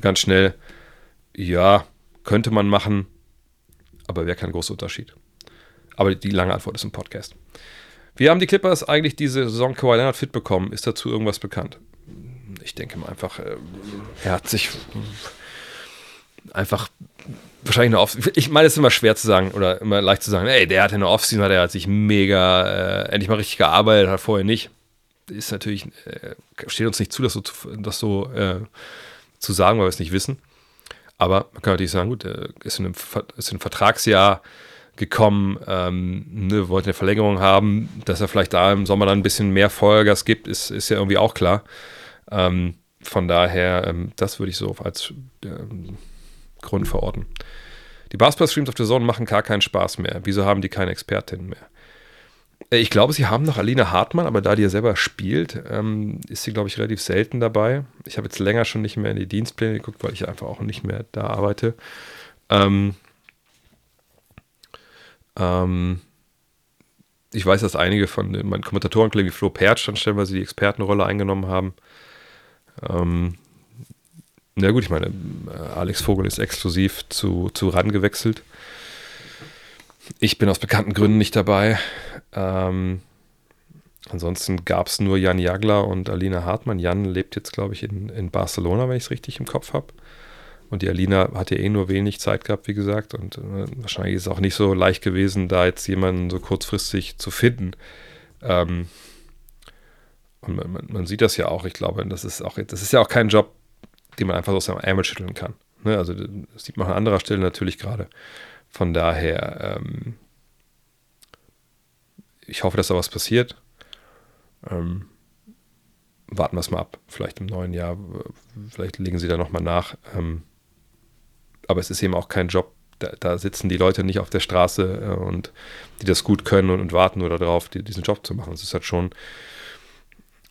Ganz schnell. Ja, könnte man machen, aber wäre kein großer Unterschied. Aber die lange Antwort ist im Podcast. Wie haben die Clippers eigentlich diese Saison Kawhi Leonard fit bekommen? Ist dazu irgendwas bekannt? Ich denke mal einfach, äh, er hat sich einfach wahrscheinlich eine Off Ich meine, es ist immer schwer zu sagen oder immer leicht zu sagen, ey, der hatte eine Offseason, der hat sich mega äh, endlich mal richtig gearbeitet, hat vorher nicht. Ist natürlich, äh, steht uns nicht zu, das so, das so äh, zu sagen, weil wir es nicht wissen. Aber man kann natürlich sagen, gut, er ist in einem, ist in einem Vertragsjahr gekommen, ähm, ne, wollte eine Verlängerung haben, dass er vielleicht da im Sommer dann ein bisschen mehr Vollgas gibt, ist, ist ja irgendwie auch klar. Ähm, von daher, ähm, das würde ich so als ähm, Grund verorten. Die Basketball-Streams auf der Zone machen gar keinen Spaß mehr. Wieso haben die keine Expertinnen mehr? Äh, ich glaube, sie haben noch Alina Hartmann, aber da die ja selber spielt, ähm, ist sie, glaube ich, relativ selten dabei. Ich habe jetzt länger schon nicht mehr in die Dienstpläne geguckt, weil ich einfach auch nicht mehr da arbeite. Ähm, ähm, ich weiß, dass einige von meinen Kommentatoren, wie Flo Pertsch, dann stellenweise die Expertenrolle eingenommen haben. Na gut, ich meine, äh, Alex Vogel ist exklusiv zu, zu RAN gewechselt. Ich bin aus bekannten Gründen nicht dabei. Ähm, ansonsten gab es nur Jan Jagler und Alina Hartmann. Jan lebt jetzt, glaube ich, in, in Barcelona, wenn ich es richtig im Kopf habe. Und die Alina hat ja eh nur wenig Zeit gehabt, wie gesagt. Und äh, wahrscheinlich ist es auch nicht so leicht gewesen, da jetzt jemanden so kurzfristig zu finden. Ähm, und man, man, man, sieht das ja auch, ich glaube, das ist auch, das ist ja auch kein Job, den man einfach aus seinem Ärmel schütteln kann. Ne? Also das sieht man an anderer Stelle natürlich gerade. Von daher, ähm, ich hoffe, dass da was passiert. Ähm, warten wir es mal ab. Vielleicht im neuen Jahr, vielleicht legen sie da nochmal nach. Ähm, aber es ist eben auch kein Job, da, da, sitzen die Leute nicht auf der Straße äh, und die das gut können und, und warten nur darauf, die, diesen Job zu machen. Es ist halt schon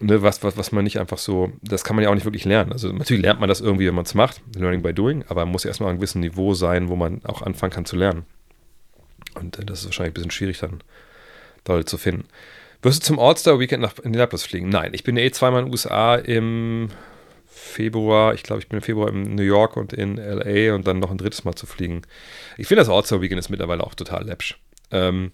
ne, was, was, was man nicht einfach so, das kann man ja auch nicht wirklich lernen. Also natürlich lernt man das irgendwie, wenn man es macht, Learning by Doing, aber man muss ja erstmal auf einem gewissen Niveau sein, wo man auch anfangen kann zu lernen. Und äh, das ist wahrscheinlich ein bisschen schwierig dann Leute zu finden. Wirst du zum All-Star-Weekend nach Indianapolis fliegen? Nein, ich bin eh zweimal in den USA im Februar. Ich glaube, ich bin im Februar in New York und in LA und dann noch ein drittes Mal zu fliegen. Ich finde, das All-Star-Weekend ist mittlerweile auch total läppsch. Ähm,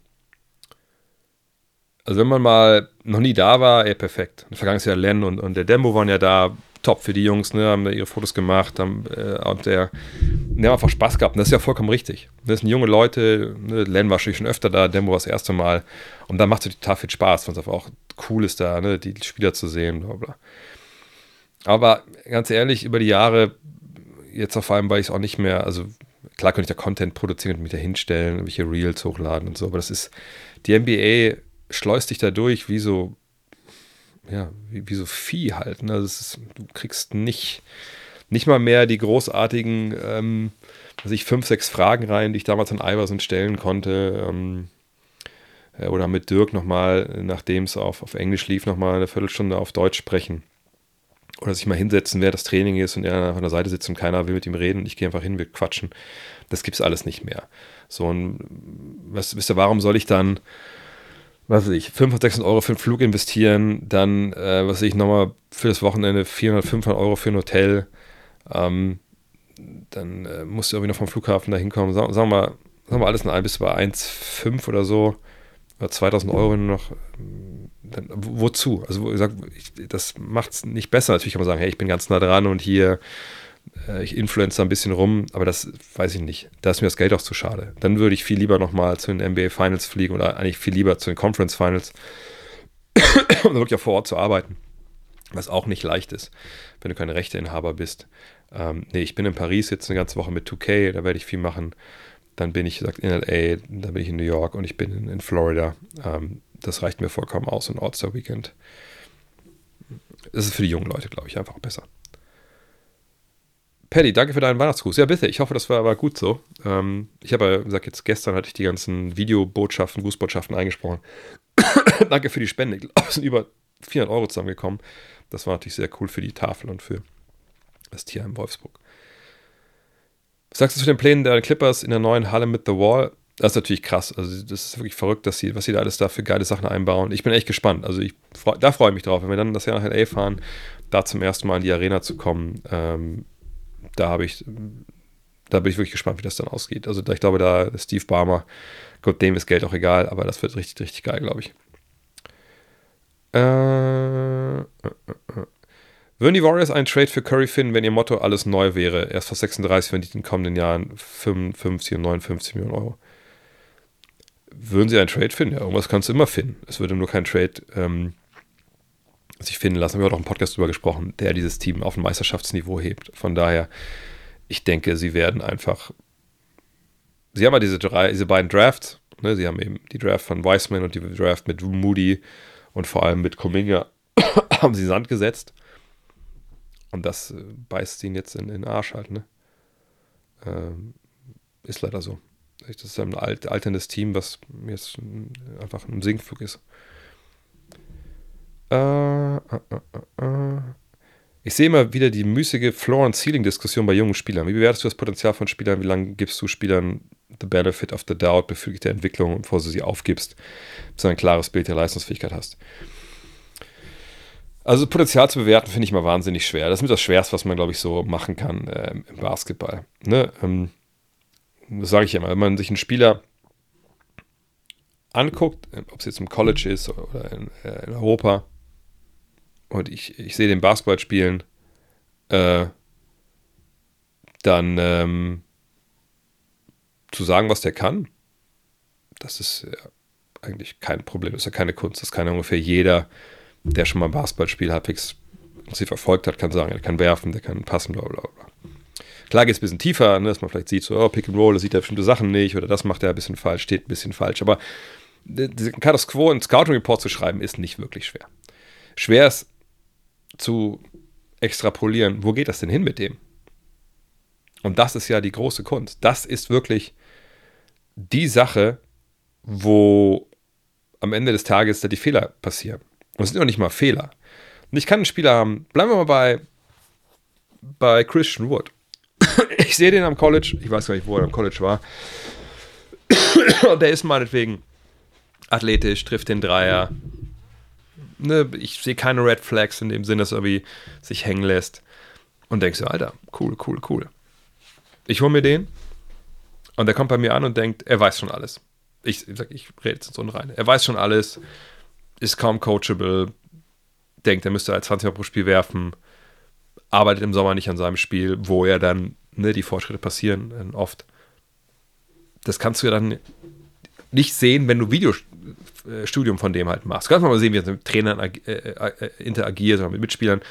also wenn man mal noch nie da war, ey, perfekt. Vergangenes Jahr Len und, und der Dembo waren ja da, top für die Jungs, ne, haben da ihre Fotos gemacht, haben, äh, und der, die haben einfach Spaß gehabt und das ist ja vollkommen richtig. Das sind junge Leute, ne, Len war schon öfter da, Dembo war das erste Mal und dann macht es total viel Spaß, weil es auch cool ist da, ne, die Spieler zu sehen, bla bla. Aber ganz ehrlich, über die Jahre, jetzt auf allem, weil ich es auch nicht mehr, also klar könnte ich da Content produzieren und mich da hinstellen, irgendwelche Reels hochladen und so, aber das ist, die NBA schleust dich da durch wie so, ja, wie, wie so Vieh halt. Ne? Ist, du kriegst nicht, nicht mal mehr die großartigen, ähm, also ich fünf, sechs Fragen rein, die ich damals an Iverson stellen konnte. Ähm, äh, oder mit Dirk nochmal, nachdem es auf, auf Englisch lief, nochmal eine Viertelstunde auf Deutsch sprechen. Oder sich mal hinsetzen, wer das Training ist und er an der Seite sitzt und keiner will mit ihm reden und ich gehe einfach hin, wir quatschen. Das gibt es alles nicht mehr. So, und was, wisst ihr, warum soll ich dann was weiß ich, 500, 600 Euro für einen Flug investieren, dann, äh, was weiß ich, nochmal für das Wochenende 400, 500 Euro für ein Hotel, ähm, dann äh, musst du irgendwie noch vom Flughafen da hinkommen. Sagen, sagen, wir, sagen wir alles in allem bis bei 1,5 oder so, oder 2000 Euro noch. Dann, wozu? Also, wo sag, ich, das macht es nicht besser. Natürlich kann man sagen, hey, ich bin ganz nah dran und hier, äh, ich influenze ein bisschen rum, aber das weiß ich nicht. Da ist mir das Geld auch zu schade. Dann würde ich viel lieber nochmal zu den NBA Finals fliegen oder eigentlich viel lieber zu den Conference Finals, um wirklich auch vor Ort zu arbeiten. Was auch nicht leicht ist, wenn du kein Rechteinhaber bist. Ähm, nee, ich bin in Paris jetzt eine ganze Woche mit 2K, da werde ich viel machen. Dann bin ich gesagt, in LA, dann bin ich in New York und ich bin in, in Florida. Ähm, das reicht mir vollkommen aus, ein All-Star-Weekend. Das ist für die jungen Leute, glaube ich, einfach besser. Paddy, danke für deinen Weihnachtsgruß. Ja, bitte. Ich hoffe, das war, war gut so. Ähm, ich habe gesagt, jetzt gestern hatte ich die ganzen Videobotschaften, Grußbotschaften eingesprochen. danke für die Spende. Ich glaube, es sind über 400 Euro zusammengekommen. Das war natürlich sehr cool für die Tafel und für das Tier in Wolfsburg. Was sagst du zu den Plänen der Clippers in der neuen Halle mit The Wall? Das ist natürlich krass. Also, das ist wirklich verrückt, dass sie, was sie da alles da für geile Sachen einbauen. Ich bin echt gespannt. Also, ich, da freue ich mich drauf, wenn wir dann das Jahr nach LA fahren, da zum ersten Mal in die Arena zu kommen. Ähm, da habe ich, da bin ich wirklich gespannt, wie das dann ausgeht. Also, ich glaube, da Steve Barmer, Gott, dem ist Geld auch egal, aber das wird richtig, richtig geil, glaube ich. Äh, äh, äh, würden die Warriors einen Trade für Curry finden, wenn ihr Motto alles neu wäre? Erst vor 36 wenn die in den kommenden Jahren 55 und 59 Millionen Euro. Würden sie einen Trade finden? Ja, irgendwas kannst du immer finden. Es würde nur kein Trade ähm, sich finden lassen. Wir haben auch im Podcast darüber gesprochen, der dieses Team auf ein Meisterschaftsniveau hebt. Von daher, ich denke, sie werden einfach. Sie haben ja diese, drei, diese beiden Drafts. Ne? Sie haben eben die Draft von Wiseman und die Draft mit Moody und vor allem mit Kuminga haben sie Sand gesetzt. Und das äh, beißt ihn jetzt in, in den Arsch halt, ne? Ähm, ist leider so. Das ist ein alt, alterndes Team, was jetzt einfach ein Sinkflug ist. Äh, äh, äh, äh, ich sehe immer wieder die müßige Floor-and-Ceiling-Diskussion bei jungen Spielern. Wie bewertest du das Potenzial von Spielern? Wie lange gibst du Spielern the benefit of the doubt bezüglich der Entwicklung, bevor du sie aufgibst, bis du ein klares Bild der Leistungsfähigkeit hast? Also Potenzial zu bewerten finde ich mal wahnsinnig schwer. Das ist mit das Schwerste, was man, glaube ich, so machen kann äh, im Basketball. Ne? Ähm, das sage ich immer. Wenn man sich einen Spieler anguckt, ob es jetzt im College ist oder in, äh, in Europa, und ich, ich sehe den Basketball spielen, äh, dann ähm, zu sagen, was der kann, das ist ja eigentlich kein Problem. Das ist ja keine Kunst. Das kann ja ungefähr jeder der schon mal ein Basketballspiel halbwegs sie verfolgt hat, kann sagen, er kann werfen, der kann passen, bla bla bla. Klar geht es ein bisschen tiefer, ne, dass man vielleicht sieht, so, oh, Pick and Roll, da sieht er bestimmte Sachen nicht oder das macht er ein bisschen falsch, steht ein bisschen falsch. Aber diesen Status Quo in Scouting Report zu schreiben, ist nicht wirklich schwer. Schwer ist zu extrapolieren, wo geht das denn hin mit dem? Und das ist ja die große Kunst. Das ist wirklich die Sache, wo am Ende des Tages da die Fehler passieren. Und es sind noch nicht mal Fehler. Und ich kann einen Spieler haben, bleiben wir mal bei, bei Christian Wood. ich sehe den am College, ich weiß gar nicht, wo er am College war. Und der ist meinetwegen athletisch, trifft den Dreier. Ne, ich sehe keine Red Flags in dem Sinne, dass er irgendwie sich hängen lässt. Und denkst du, Alter, cool, cool, cool. Ich hole mir den und der kommt bei mir an und denkt, er weiß schon alles. Ich, ich, ich rede jetzt so rein. Er weiß schon alles ist kaum coachable, denkt, er müsste halt 20 Mal pro Spiel werfen, arbeitet im Sommer nicht an seinem Spiel, wo er dann, ne, die Fortschritte passieren äh, oft. Das kannst du ja dann nicht sehen, wenn du Videostudium von dem halt machst. Du kannst mal sehen, wie er mit Trainern äh, äh, interagiert oder mit Mitspielern.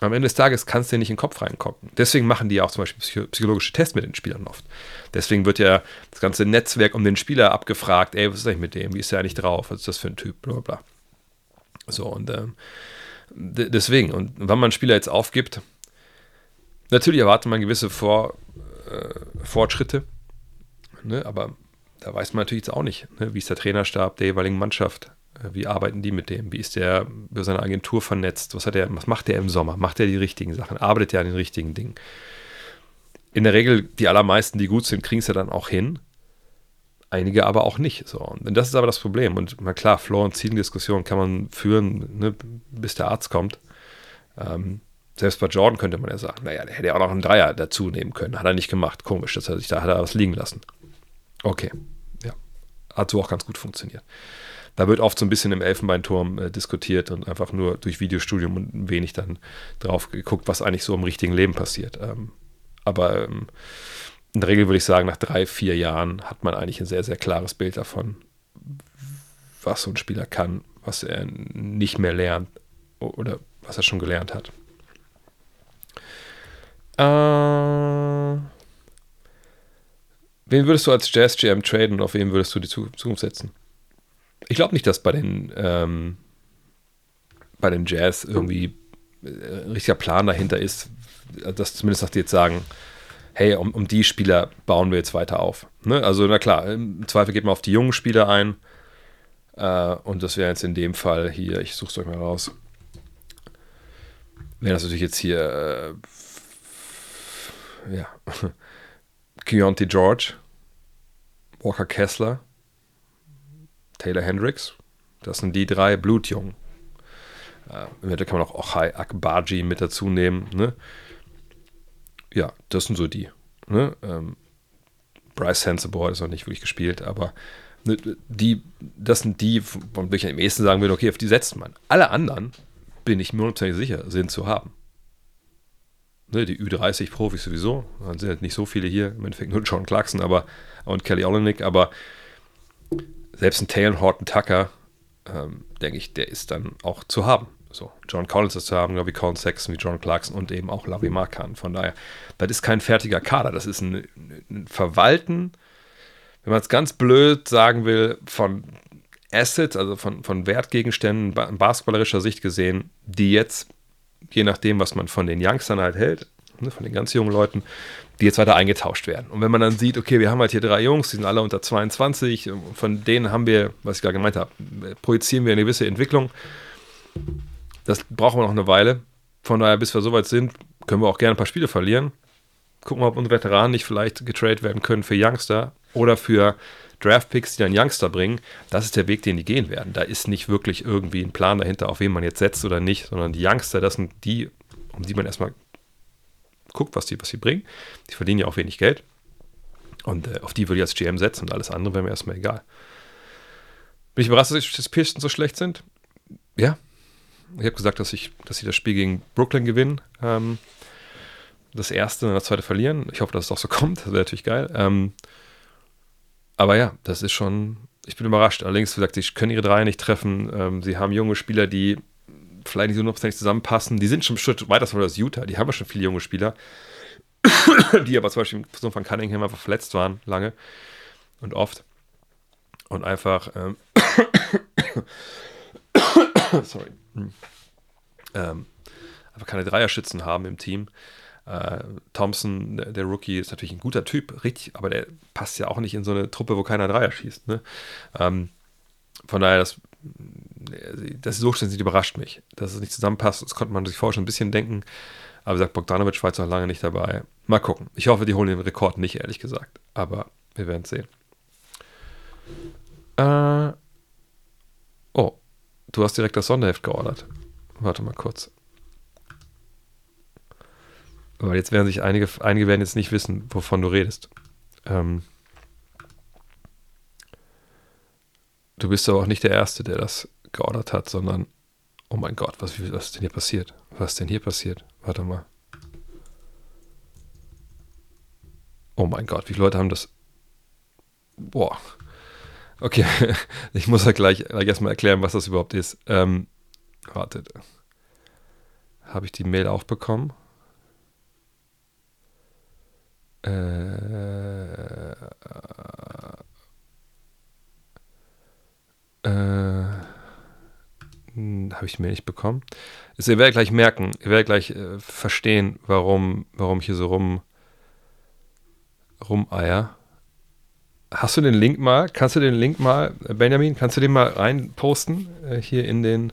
Am Ende des Tages kannst du dir nicht in den Kopf reingucken. Deswegen machen die ja auch zum Beispiel psychologische Tests mit den Spielern oft. Deswegen wird ja das ganze Netzwerk um den Spieler abgefragt, ey, was ist eigentlich mit dem? Wie ist der eigentlich drauf? Was ist das für ein Typ? Bla bla. So, und ähm, deswegen, und wenn man einen Spieler jetzt aufgibt, natürlich erwartet man gewisse Vor, äh, Fortschritte, ne? aber da weiß man natürlich jetzt auch nicht, ne? wie ist der Trainerstab der jeweiligen Mannschaft, äh, wie arbeiten die mit dem? Wie ist der über seine Agentur vernetzt? Was, hat er, was macht er im Sommer? Macht er die richtigen Sachen? Arbeitet er an den richtigen Dingen? In der Regel, die allermeisten, die gut sind, kriegen es ja dann auch hin. einige aber auch nicht. So. Und das ist aber das Problem. Und na klar, Floor- und Ceiling-Diskussion kann man führen, ne, bis der Arzt kommt. Ähm, selbst bei Jordan könnte man ja sagen, naja, der hätte ja auch noch einen Dreier dazu nehmen können. Hat er nicht gemacht. Komisch, das hat sich da hat er was liegen lassen. Okay, ja. Hat so auch ganz gut funktioniert. Da wird oft so ein bisschen im Elfenbeinturm äh, diskutiert und einfach nur durch Videostudium und wenig dann drauf geguckt, was eigentlich so im richtigen Leben passiert. Ähm, aber ähm, in der Regel würde ich sagen, nach drei, vier Jahren hat man eigentlich ein sehr, sehr klares Bild davon, was so ein Spieler kann, was er nicht mehr lernt oder was er schon gelernt hat. Äh, wen würdest du als Jazz GM traden und auf wen würdest du die Zukunft setzen? Ich glaube nicht, dass bei den, ähm, bei den Jazz irgendwie äh, ein richtiger Plan dahinter ist, dass zumindest nach die jetzt sagen, hey, um, um die Spieler bauen wir jetzt weiter auf. Ne? Also, na klar, im Zweifel geht man auf die jungen Spieler ein. Äh, und das wäre jetzt in dem Fall hier, ich suche es euch mal raus. Wäre das natürlich jetzt hier, äh, ja, Keontae George, Walker Kessler, Taylor Hendricks. Das sind die drei Blutjungen. Äh, da kann man auch Ochai Akbaji mit dazu nehmen. Ne? Ja, das sind so die. Ne? Ähm, Bryce hat es noch nicht wirklich gespielt, aber ne, die, das sind die, von denen ich am ehesten sagen würde, okay, auf die setzt man. Alle anderen, bin ich mir hundertprozentig sicher, sind zu haben. Ne, die Ü30-Profis sowieso, dann sind halt nicht so viele hier, im Endeffekt nur John Clarkson aber, und Kelly Olenek, aber selbst ein Taylor Horton Tucker, ähm, denke ich, der ist dann auch zu haben. So, John Collins ist zu haben, wie Colin Sexton, wie John Clarkson und eben auch Lavi Markan. Von daher, das ist kein fertiger Kader, das ist ein, ein Verwalten, wenn man es ganz blöd sagen will, von Assets, also von, von Wertgegenständen, in basketballerischer Sicht gesehen, die jetzt, je nachdem, was man von den Youngstern halt hält, ne, von den ganz jungen Leuten, die jetzt weiter eingetauscht werden. Und wenn man dann sieht, okay, wir haben halt hier drei Jungs, die sind alle unter 22, von denen haben wir, was ich gerade gemeint habe, projizieren wir eine gewisse Entwicklung. Das brauchen wir noch eine Weile. Von daher, bis wir soweit sind, können wir auch gerne ein paar Spiele verlieren. Gucken wir, ob unsere Veteranen nicht vielleicht getradet werden können für Youngster oder für Draftpicks, die dann Youngster bringen. Das ist der Weg, den die gehen werden. Da ist nicht wirklich irgendwie ein Plan dahinter, auf wen man jetzt setzt oder nicht, sondern die Youngster, das sind die, um die man erstmal guckt, was die, was sie bringen. Die verdienen ja auch wenig Geld. Und äh, auf die würde ich als GM setzen und alles andere wäre mir erstmal egal. Bin ich überrascht, dass die Pistons so schlecht sind? Ja. Ich habe gesagt, dass, ich, dass sie das Spiel gegen Brooklyn gewinnen. Ähm, das erste und das zweite verlieren. Ich hoffe, dass es auch so kommt. Das wäre natürlich geil. Ähm, aber ja, das ist schon. Ich bin überrascht. Allerdings, wie gesagt, sie können ihre Dreier nicht treffen. Ähm, sie haben junge Spieler, die vielleicht nicht so hundertprozentig zusammenpassen. Die sind schon ein Schritt weiter als Utah. Die haben ja schon viele junge Spieler, die aber zum Beispiel so von Cunningham einfach verletzt waren, lange und oft. Und einfach, ähm, sorry, ähm, einfach keine Dreierschützen haben im Team. Äh, Thompson, der, der, Rookie, ist natürlich ein guter Typ, richtig, aber der passt ja auch nicht in so eine Truppe, wo keiner Dreier schießt. Ne? Ähm, von daher, das das Zustand überrascht mich, dass es nicht zusammenpasst. Das konnte man sich vorher schon ein bisschen denken. Aber gesagt, Bogdanovic war jetzt noch lange nicht dabei. Mal gucken. Ich hoffe, die holen den Rekord nicht, ehrlich gesagt. Aber wir werden es sehen. Äh, oh, du hast direkt das Sonderheft geordert. Warte mal kurz. Weil jetzt werden sich einige, einige werden jetzt nicht wissen, wovon du redest. Ähm, du bist aber auch nicht der Erste, der das geordert hat, sondern, oh mein Gott, was, was ist denn hier passiert? Was ist denn hier passiert? Warte mal. Oh mein Gott, wie viele Leute haben das? Boah. Okay, ich muss ja gleich, gleich erstmal erklären, was das überhaupt ist. Ähm, wartet. Habe ich die Mail auch bekommen? Äh, äh, hm, habe ich mir nicht bekommen. Also ihr werdet gleich merken, ihr werdet gleich äh, verstehen, warum, warum ich hier so rum rumeier. Hast du den Link mal? Kannst du den Link mal, äh, Benjamin, kannst du den mal reinposten äh, hier in den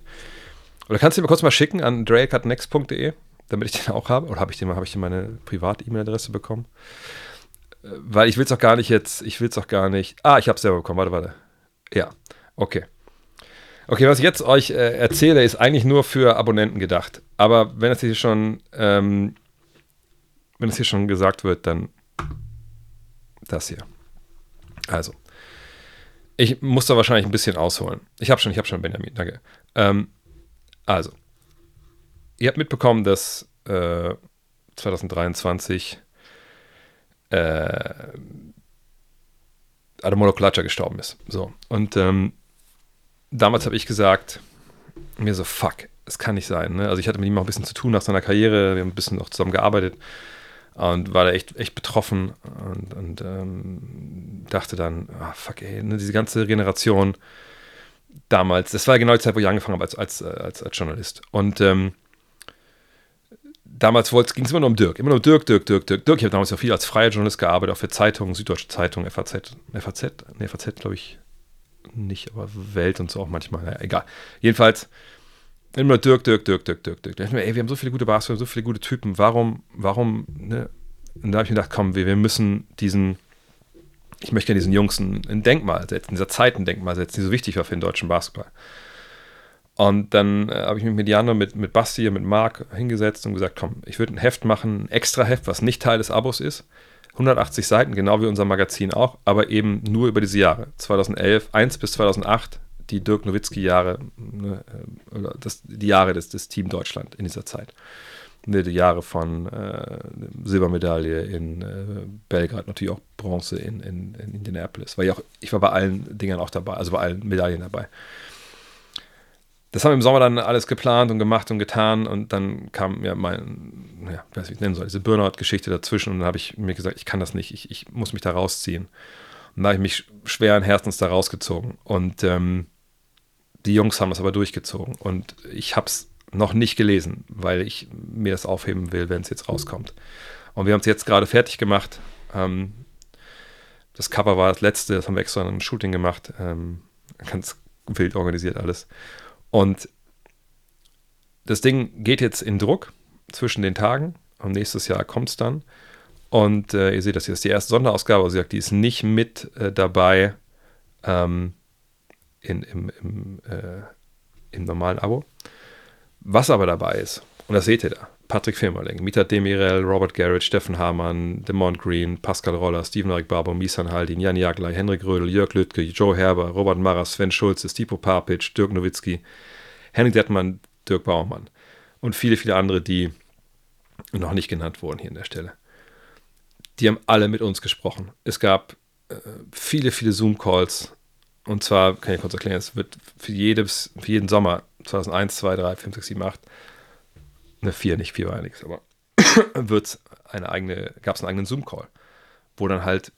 oder kannst du den mal kurz mal schicken an drake.next.de, damit ich den auch habe? Oder habe ich den habe ich den meine Privat-E-Mail-Adresse bekommen? weil ich will es auch gar nicht jetzt, ich will es auch gar nicht. Ah, ich habe es selber bekommen, warte, warte. Ja, okay. Okay, was ich jetzt euch äh, erzähle, ist eigentlich nur für Abonnenten gedacht. Aber wenn es hier schon, ähm, wenn es hier schon gesagt wird, dann das hier. Also, ich muss da wahrscheinlich ein bisschen ausholen. Ich habe schon, ich habe schon Benjamin, danke. Ähm, also, ihr habt mitbekommen, dass äh, 2023 äh, Ademola Klatscher gestorben ist. So. Und ähm, damals habe ich gesagt, mir so, fuck, es kann nicht sein. Ne? Also ich hatte mit ihm auch ein bisschen zu tun nach seiner Karriere, wir haben ein bisschen noch zusammen gearbeitet und war da echt, echt betroffen und, und ähm, dachte dann, ah, fuck ey, ne, diese ganze Generation damals, das war genau die Zeit, wo ich angefangen habe als, als, als, als Journalist. Und ähm, damals ging es immer nur um Dirk. Immer nur Dirk, Dirk, Dirk, Dirk, Dirk. Ich habe damals auch viel als freier Journalist gearbeitet, auch für Zeitungen, Süddeutsche Zeitung, FAZ. FAZ? Ne, FAZ glaube ich nicht, aber Welt und so auch manchmal. Naja, egal. Jedenfalls immer nur Dirk, Dirk, Dirk, Dirk, Dirk, Dirk. Da ich mir, ey, wir haben so viele gute Bars, wir haben so viele gute Typen. Warum, warum, ne? Und da habe ich mir gedacht, komm, wir, wir müssen diesen, ich möchte ja diesen Jungs ein, ein Denkmal setzen, dieser Zeit ein Denkmal setzen, die so wichtig war für den deutschen Basketball. Und dann äh, habe ich mich mit Jano, mit, mit Basti, mit Marc hingesetzt und gesagt, komm, ich würde ein Heft machen, ein extra Heft, was nicht Teil des Abos ist. 180 Seiten, genau wie unser Magazin auch, aber eben nur über diese Jahre. 2011, 1 bis 2008, die Dirk Nowitzki-Jahre, ne, äh, das, die Jahre des, des Team Deutschland in dieser Zeit. Ne, die Jahre von äh, Silbermedaille in äh, Belgrad, natürlich auch Bronze in, in, in Indianapolis. Weil ich, auch, ich war bei allen Dingern auch dabei, also bei allen Medaillen dabei das haben wir im Sommer dann alles geplant und gemacht und getan und dann kam ja mein, ja, weiß ich nennen soll, diese Burnout-Geschichte dazwischen und dann habe ich mir gesagt, ich kann das nicht, ich, ich muss mich da rausziehen. Und da habe ich mich schweren Herzens da rausgezogen und ähm, die Jungs haben das aber durchgezogen und ich habe es noch nicht gelesen, weil ich mir das aufheben will, wenn es jetzt rauskommt. Und wir haben es jetzt gerade fertig gemacht. Ähm, das Cover war das letzte, das haben wir extra in einem Shooting gemacht. Ähm, ganz wild organisiert alles. Und das Ding geht jetzt in Druck zwischen den Tagen. Und nächstes Jahr kommt es dann. Und äh, ihr seht das hier ist die erste Sonderausgabe. Also die ist nicht mit äh, dabei ähm, in, im, im, äh, im normalen Abo. Was aber dabei ist, und das seht ihr da, Patrick Firmerling, Mita Demirel, Robert Garrett, Steffen Hamann, Demont Green, Pascal Roller, Steven Erik Barber, Misan Haldin, Jan Jaglai, Henrik Rödel, Jörg Lüttke, Joe Herber, Robert Maras, Sven Schulze, Stipo Papic, Dirk Nowitzki, Henning Dettmann, Dirk Baumann und viele, viele andere, die noch nicht genannt wurden hier an der Stelle. Die haben alle mit uns gesprochen. Es gab äh, viele, viele Zoom-Calls. Und zwar, kann ich kurz erklären, es wird für, jedes, für jeden Sommer 2001, 2, 3, 5, 6, 7, 8 eine 4, nicht 4 war ja nichts, aber wird eine eigene, gab es einen eigenen Zoom-Call, wo dann halt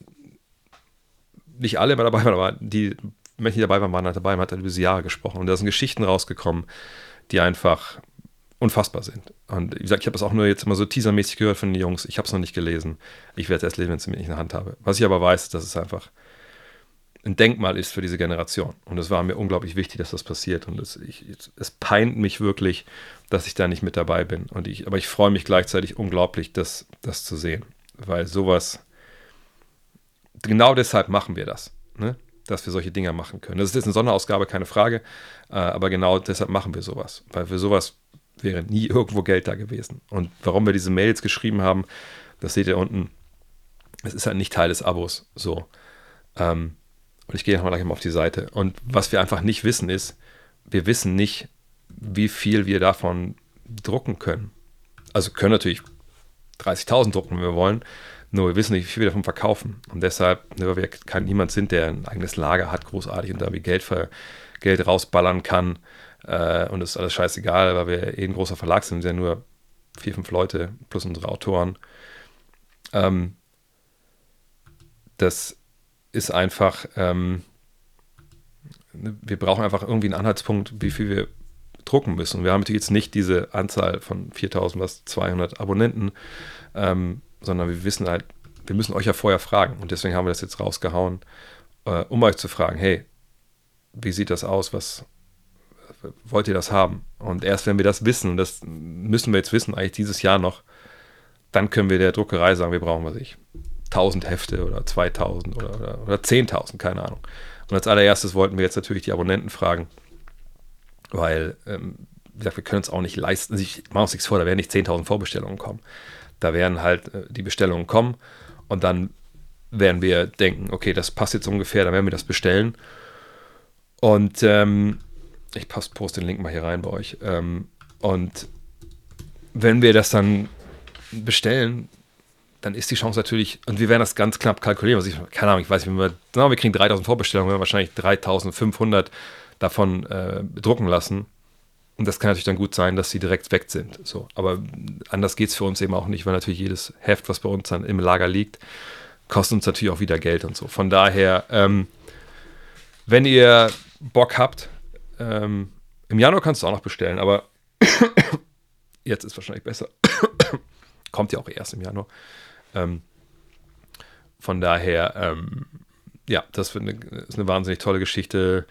nicht alle immer dabei waren, aber die Menschen, die dabei waren, waren halt dabei, man hat halt über diese Jahre gesprochen und da sind Geschichten rausgekommen, die einfach unfassbar sind. Und wie gesagt, ich habe das auch nur jetzt immer so teasermäßig gehört von den Jungs. Ich habe es noch nicht gelesen. Ich werde es erst lesen, wenn es mir nicht in der Hand habe. Was ich aber weiß, ist, dass es einfach ein Denkmal ist für diese Generation. Und es war mir unglaublich wichtig, dass das passiert. Und es, ich, es peint mich wirklich, dass ich da nicht mit dabei bin. Und ich, aber ich freue mich gleichzeitig unglaublich, das, das zu sehen. Weil sowas, genau deshalb machen wir das. Ne? Dass wir solche Dinge machen können. Das ist jetzt eine Sonderausgabe, keine Frage. Äh, aber genau deshalb machen wir sowas. Weil für sowas wäre nie irgendwo Geld da gewesen. Und warum wir diese Mails geschrieben haben, das seht ihr unten. Es ist halt nicht Teil des Abos. So. Ähm, und ich gehe nochmal gleich mal auf die Seite. Und was wir einfach nicht wissen ist, wir wissen nicht, wie viel wir davon drucken können. Also können natürlich 30.000 drucken, wenn wir wollen, nur wir wissen nicht, wie viel wir davon verkaufen. Und deshalb, ne, weil wir kein, niemand sind, der ein eigenes Lager hat, großartig und da wie Geld, für, Geld rausballern kann. Äh, und das ist alles scheißegal, weil wir eh ein großer Verlag sind, wir sind ja nur vier, fünf Leute plus unsere Autoren. Ähm, das ist einfach, ähm, wir brauchen einfach irgendwie einen Anhaltspunkt, wie viel wir drucken müssen. Wir haben natürlich jetzt nicht diese Anzahl von 4200 Abonnenten, ähm, sondern wir wissen halt, wir müssen euch ja vorher fragen. Und deswegen haben wir das jetzt rausgehauen, äh, um euch zu fragen, hey, wie sieht das aus? Was wollt ihr das haben? Und erst wenn wir das wissen, das müssen wir jetzt wissen, eigentlich dieses Jahr noch, dann können wir der Druckerei sagen, wir brauchen was ich. 1000 Hefte oder 2000 oder, oder, oder 10.000, keine Ahnung. Und als allererstes wollten wir jetzt natürlich die Abonnenten fragen, weil, ähm, wie gesagt, wir können uns auch nicht leisten, also ich mache uns nichts vor, da werden nicht 10.000 Vorbestellungen kommen. Da werden halt äh, die Bestellungen kommen und dann werden wir denken, okay, das passt jetzt ungefähr, dann werden wir das bestellen. Und ähm, ich poste den Link mal hier rein bei euch. Ähm, und wenn wir das dann bestellen, dann ist die Chance natürlich, und wir werden das ganz knapp kalkulieren, was ich, keine Ahnung, ich weiß nicht, wir, na, wir kriegen 3000 Vorbestellungen, wir werden wahrscheinlich 3500 davon äh, drucken lassen. Und das kann natürlich dann gut sein, dass sie direkt weg sind. So. Aber anders geht es für uns eben auch nicht, weil natürlich jedes Heft, was bei uns dann im Lager liegt, kostet uns natürlich auch wieder Geld und so. Von daher, ähm, wenn ihr Bock habt, ähm, im Januar kannst du auch noch bestellen, aber jetzt ist wahrscheinlich besser. Kommt ja auch erst im Januar. Ähm, von daher, ähm, ja, das ist eine wahnsinnig tolle Geschichte.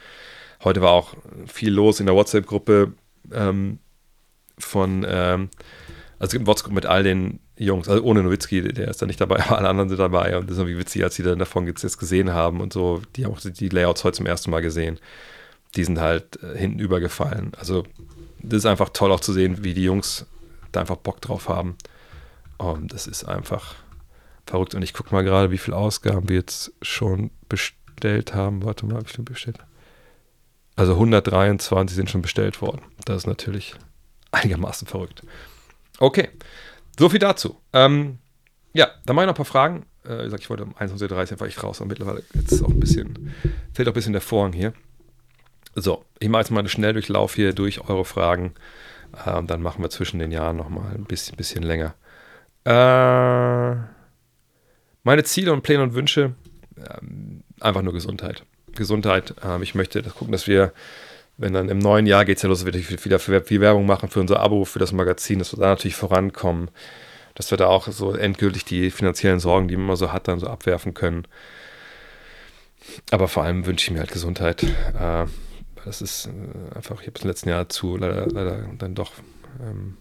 Heute war auch viel los in der WhatsApp-Gruppe ähm, von, ähm, also es gibt WhatsApp mit all den Jungs, also ohne Nowitzki, der ist da nicht dabei, aber alle anderen sind dabei und das ist irgendwie witzig, als sie dann davon jetzt gesehen haben und so, die haben auch die Layouts heute zum ersten Mal gesehen. Die sind halt äh, hinten übergefallen. Also das ist einfach toll auch zu sehen, wie die Jungs da einfach Bock drauf haben. Und das ist einfach verrückt. Und ich gucke mal gerade, wie viele Ausgaben wir jetzt schon bestellt haben. Warte mal, wie viele bestellt? Also 123 sind schon bestellt worden. Das ist natürlich einigermaßen verrückt. Okay, so viel dazu. Ähm, ja, dann mache ich noch ein paar Fragen. Äh, ich, sag, ich wollte um 21.30 Uhr einfach echt raus, aber mittlerweile jetzt auch ein bisschen, fehlt auch ein bisschen der Vorhang hier. So, ich mache jetzt mal einen Schnelldurchlauf hier durch eure Fragen. Äh, dann machen wir zwischen den Jahren nochmal ein bisschen, bisschen länger. Äh, meine Ziele und Pläne und Wünsche, ähm, einfach nur Gesundheit. Gesundheit. Ähm, ich möchte das gucken, dass wir, wenn dann im neuen Jahr geht es ja los, wieder, wieder viel Werbung machen für unser Abo, für das Magazin, dass wir da natürlich vorankommen, dass wir da auch so endgültig die finanziellen Sorgen, die man immer so hat, dann so abwerfen können. Aber vor allem wünsche ich mir halt Gesundheit. Äh, das ist äh, einfach, ich habe es im letzten Jahr zu leider, leider dann doch ähm,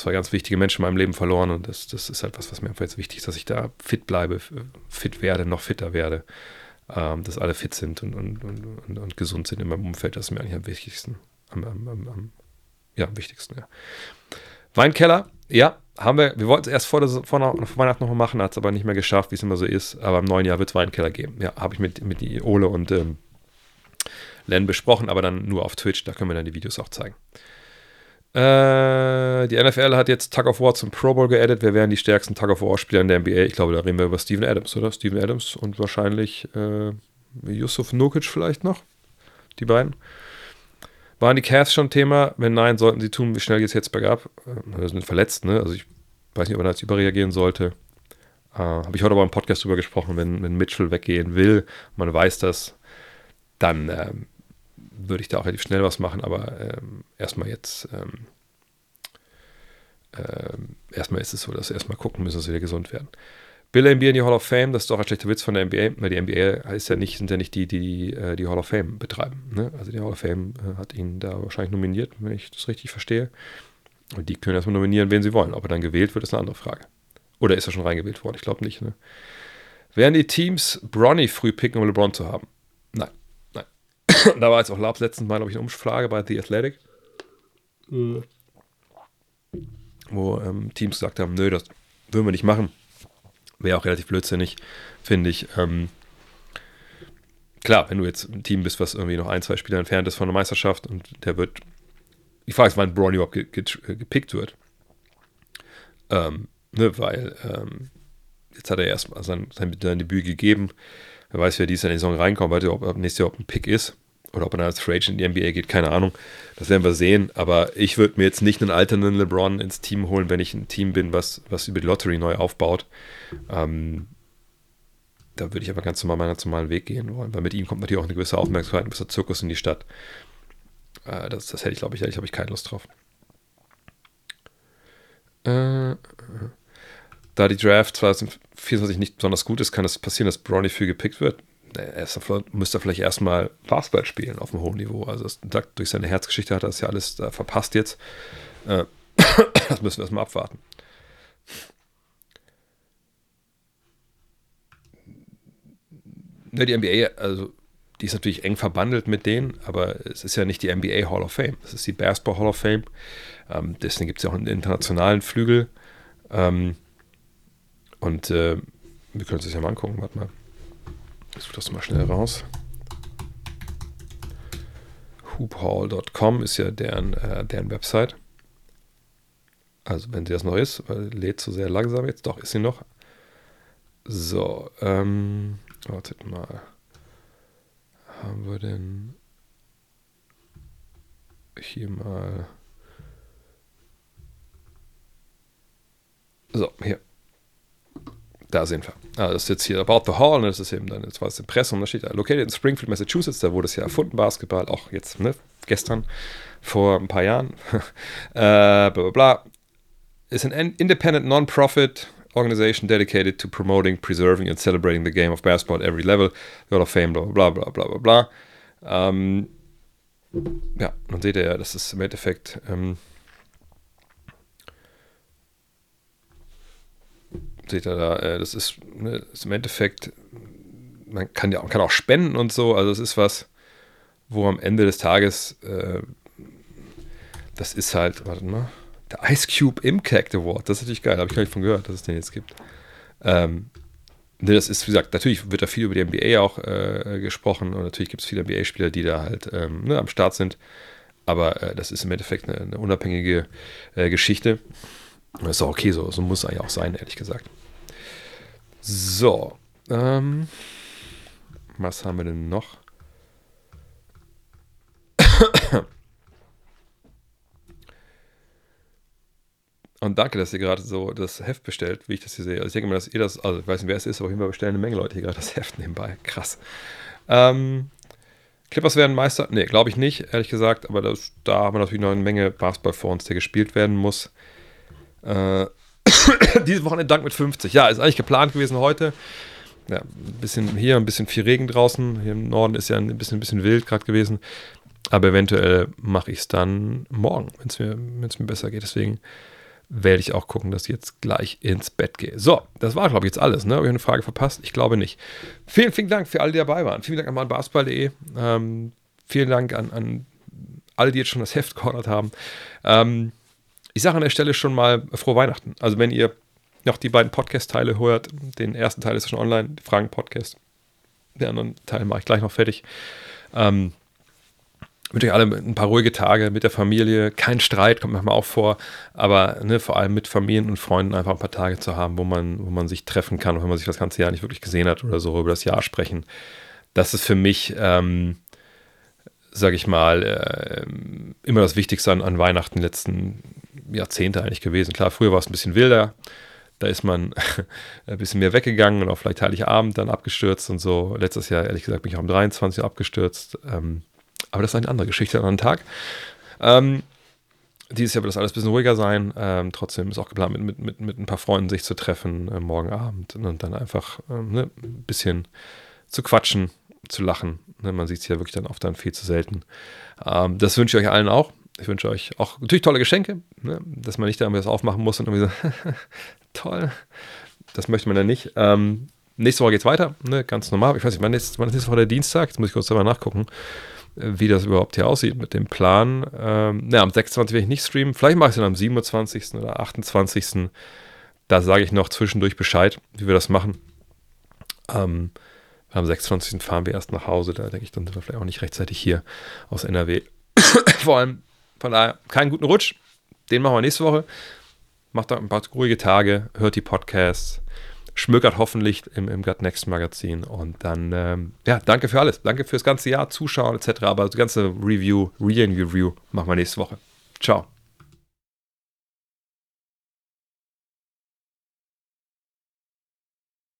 zwei ganz wichtige Menschen in meinem Leben verloren und das, das ist halt was, was mir einfach jetzt wichtig ist, dass ich da fit bleibe, fit werde, noch fitter werde, ähm, dass alle fit sind und, und, und, und, gesund sind in meinem Umfeld. Das ist mir eigentlich am wichtigsten. Am, am, am, ja, am wichtigsten, ja. Weinkeller, ja, haben wir, wir wollten es erst vor, der, vor, vor Weihnachten noch machen, hat es aber nicht mehr geschafft, wie es immer so ist. Aber im neuen Jahr wird es Weinkeller geben. Ja, habe ich mit, mit die Ole und ähm, Len besprochen, aber dann nur auf Twitch, da können wir dann die Videos auch zeigen. Äh, die NFL hat jetzt Tug of War zum Pro Bowl geaddet. Wer wären die stärksten Tug of War-Spieler in der NBA? Ich glaube, da reden wir über Steven Adams, oder? Steven Adams und wahrscheinlich äh, Yusuf Nukic vielleicht noch. Die beiden. Waren die Cavs schon Thema? Wenn nein, sollten sie tun. Wie schnell geht es jetzt bergab? Äh, sind verletzt, ne? Also ich weiß nicht, ob man da jetzt überreagieren sollte. Äh, Habe ich heute aber im Podcast drüber gesprochen, wenn, wenn Mitchell weggehen will, man weiß das, dann ähm, würde ich da auch relativ schnell was machen, aber ähm, erstmal jetzt, ähm, ähm, erstmal ist es so, dass wir erstmal gucken müssen, dass wir wieder gesund werden. Bill NBA in die Hall of Fame, das ist doch ein schlechter Witz von der NBA, weil die NBA heißt ja nicht, sind ja nicht die, die äh, die Hall of Fame betreiben. Ne? Also die Hall of Fame äh, hat ihn da wahrscheinlich nominiert, wenn ich das richtig verstehe. Und die können erstmal nominieren, wen sie wollen. Ob er dann gewählt wird, ist eine andere Frage. Oder ist er schon reingewählt worden? Ich glaube nicht. Ne? Werden die Teams Bronny früh picken, um LeBron zu haben? Nein da war jetzt auch Labs letztens mal, glaube ich, eine Umfrage bei The Athletic, mhm. wo ähm, Teams gesagt haben, nö, das würden wir nicht machen. Wäre auch relativ blödsinnig, finde ich. Ähm, klar, wenn du jetzt ein Team bist, was irgendwie noch ein, zwei Spieler entfernt ist von der Meisterschaft und der wird, ich frage jetzt, wann Braun überhaupt ge ge gepickt wird. Ähm, ne, weil ähm, jetzt hat er erst sein, sein, sein Debüt gegeben. Wer weiß, wer dies in die Saison reinkommt, weiß ich, ob nächstes Jahr ein Pick ist oder ob er als Free Agent in die NBA geht, keine Ahnung. Das werden wir sehen. Aber ich würde mir jetzt nicht einen alternden LeBron ins Team holen, wenn ich ein Team bin, was, was über die Lottery neu aufbaut. Ähm, da würde ich aber ganz normal meinen normalen Weg gehen wollen, weil mit ihm kommt natürlich auch eine gewisse Aufmerksamkeit, ein gewisser Zirkus in die Stadt. Äh, das, das hätte ich, glaube ich, ehrlich habe ich keine Lust drauf. Äh, da die Draft 2024 nicht besonders gut ist, kann es passieren, dass Bronny viel gepickt wird. Er müsste vielleicht erstmal Basketball spielen auf einem hohen Niveau. Also das, durch seine Herzgeschichte hat er das ja alles da verpasst jetzt. Äh, das müssen wir erstmal abwarten. ne, die NBA, also die ist natürlich eng verbandelt mit denen, aber es ist ja nicht die NBA Hall of Fame, es ist die Basketball Hall of Fame. Ähm, deswegen gibt es ja auch einen internationalen Flügel. Ähm, und äh, wir können uns ja mal angucken. Warte mal. Ich suche das mal schnell raus. hoophall.com ist ja deren, äh, deren Website. Also wenn sie das noch ist, weil lädt so sehr langsam jetzt. Doch, ist sie noch. So, ähm, wartet mal. Haben wir denn hier mal. So, hier. Da sehen wir. Ah, das ist jetzt hier About the Hall, und das ist eben dann, jetzt war es Impressum, da steht da, located in Springfield, Massachusetts, da wurde es ja erfunden, Basketball, auch jetzt, ne, gestern, vor ein paar Jahren, äh, bla bla bla. Ist an independent non-profit organization dedicated to promoting, preserving and celebrating the game of basketball at every level, Hall of Fame, bla bla bla bla bla bla. Ähm, ja, dann seht ihr ja, das ist im Endeffekt, ähm, seht ihr da, äh, das ist, ne, ist, im Endeffekt, man kann ja man kann auch spenden und so, also es ist was, wo am Ende des Tages, äh, das ist halt, warte mal, der Ice Cube Impact Award, das ist natürlich geil, habe ich gar nicht von gehört, dass es den jetzt gibt. Ähm, ne, das ist, wie gesagt, natürlich wird da viel über die NBA auch äh, gesprochen und natürlich gibt es viele NBA-Spieler, die da halt ähm, ne, am Start sind. Aber äh, das ist im Endeffekt eine, eine unabhängige äh, Geschichte. Das ist auch okay, so, so muss es eigentlich auch sein, ehrlich gesagt. So. Ähm, was haben wir denn noch? Und danke, dass ihr gerade so das Heft bestellt, wie ich das hier sehe. Also ich denke mal, dass ihr das, also ich weiß nicht, wer es ist, aber auf jeden Fall bestellen eine Menge Leute hier gerade das Heft nebenbei. Krass. Ähm, Clippers werden Meister? Nee, glaube ich nicht, ehrlich gesagt. Aber das, da haben wir natürlich noch eine Menge Basketball vor uns, der gespielt werden muss. Äh, dieses Wochenende Dank mit 50. Ja, ist eigentlich geplant gewesen heute. Ja, ein bisschen hier, ein bisschen viel Regen draußen. Hier im Norden ist ja ein bisschen, ein bisschen wild gerade gewesen. Aber eventuell mache ich es dann morgen, wenn es mir, mir besser geht. Deswegen werde ich auch gucken, dass ich jetzt gleich ins Bett gehe. So, das war, glaube ich, jetzt alles. Ne? Habe ich eine Frage verpasst? Ich glaube nicht. Vielen, vielen Dank für alle, die dabei waren. Vielen Dank an meinbasketball.de. Ähm, vielen Dank an, an alle, die jetzt schon das Heft geordert haben. Ähm, ich sage an der Stelle schon mal frohe Weihnachten. Also wenn ihr noch die beiden Podcast-Teile hört, den ersten Teil ist schon online, Fragen-Podcast. Den anderen Teil mache ich gleich noch fertig. Ähm, wünsche euch alle ein paar ruhige Tage mit der Familie. Kein Streit, kommt manchmal auch vor, aber ne, vor allem mit Familien und Freunden einfach ein paar Tage zu haben, wo man, wo man sich treffen kann, wenn man sich das ganze Jahr nicht wirklich gesehen hat oder so über das Jahr sprechen. Das ist für mich ähm, sage ich mal, äh, immer das Wichtigste an, an Weihnachten letzten Jahrzehnte eigentlich gewesen. Klar, früher war es ein bisschen wilder. Da ist man ein bisschen mehr weggegangen und auch vielleicht Heiligabend dann abgestürzt und so. Letztes Jahr, ehrlich gesagt, bin ich auch am 23. abgestürzt. Ähm, aber das ist eine andere Geschichte an einem Tag. Ähm, dieses Jahr wird das alles ein bisschen ruhiger sein. Ähm, trotzdem ist auch geplant, mit, mit, mit, mit ein paar Freunden sich zu treffen äh, morgen Abend und dann einfach ne, ein bisschen zu quatschen, zu lachen. Ne, man sieht es ja wirklich dann oft dann viel zu selten. Das wünsche ich euch allen auch. Ich wünsche euch auch natürlich tolle Geschenke, ne, dass man nicht da irgendwie was aufmachen muss und irgendwie so, toll. Das möchte man dann nicht. Ähm, nächste Woche geht es weiter, ne, ganz normal. Ich weiß nicht, wann ist, wann ist nächste Woche der Dienstag? Jetzt muss ich kurz selber nachgucken, wie das überhaupt hier aussieht mit dem Plan. Ähm, ja, am 26. werde ich nicht streamen. Vielleicht mache ich es dann am 27. oder 28. Da sage ich noch zwischendurch Bescheid, wie wir das machen. Ähm, am 26. fahren wir erst nach Hause. Da denke ich, dann sind wir vielleicht auch nicht rechtzeitig hier aus NRW. Vor allem, von daher, keinen guten Rutsch. Den machen wir nächste Woche. Macht da ein paar ruhige Tage, hört die Podcasts, schmökert hoffentlich im, im Gut Next Magazin. Und dann, ähm, ja, danke für alles. Danke fürs ganze Jahr, Zuschauen etc. Aber das ganze Review, Re-Review machen wir nächste Woche. Ciao.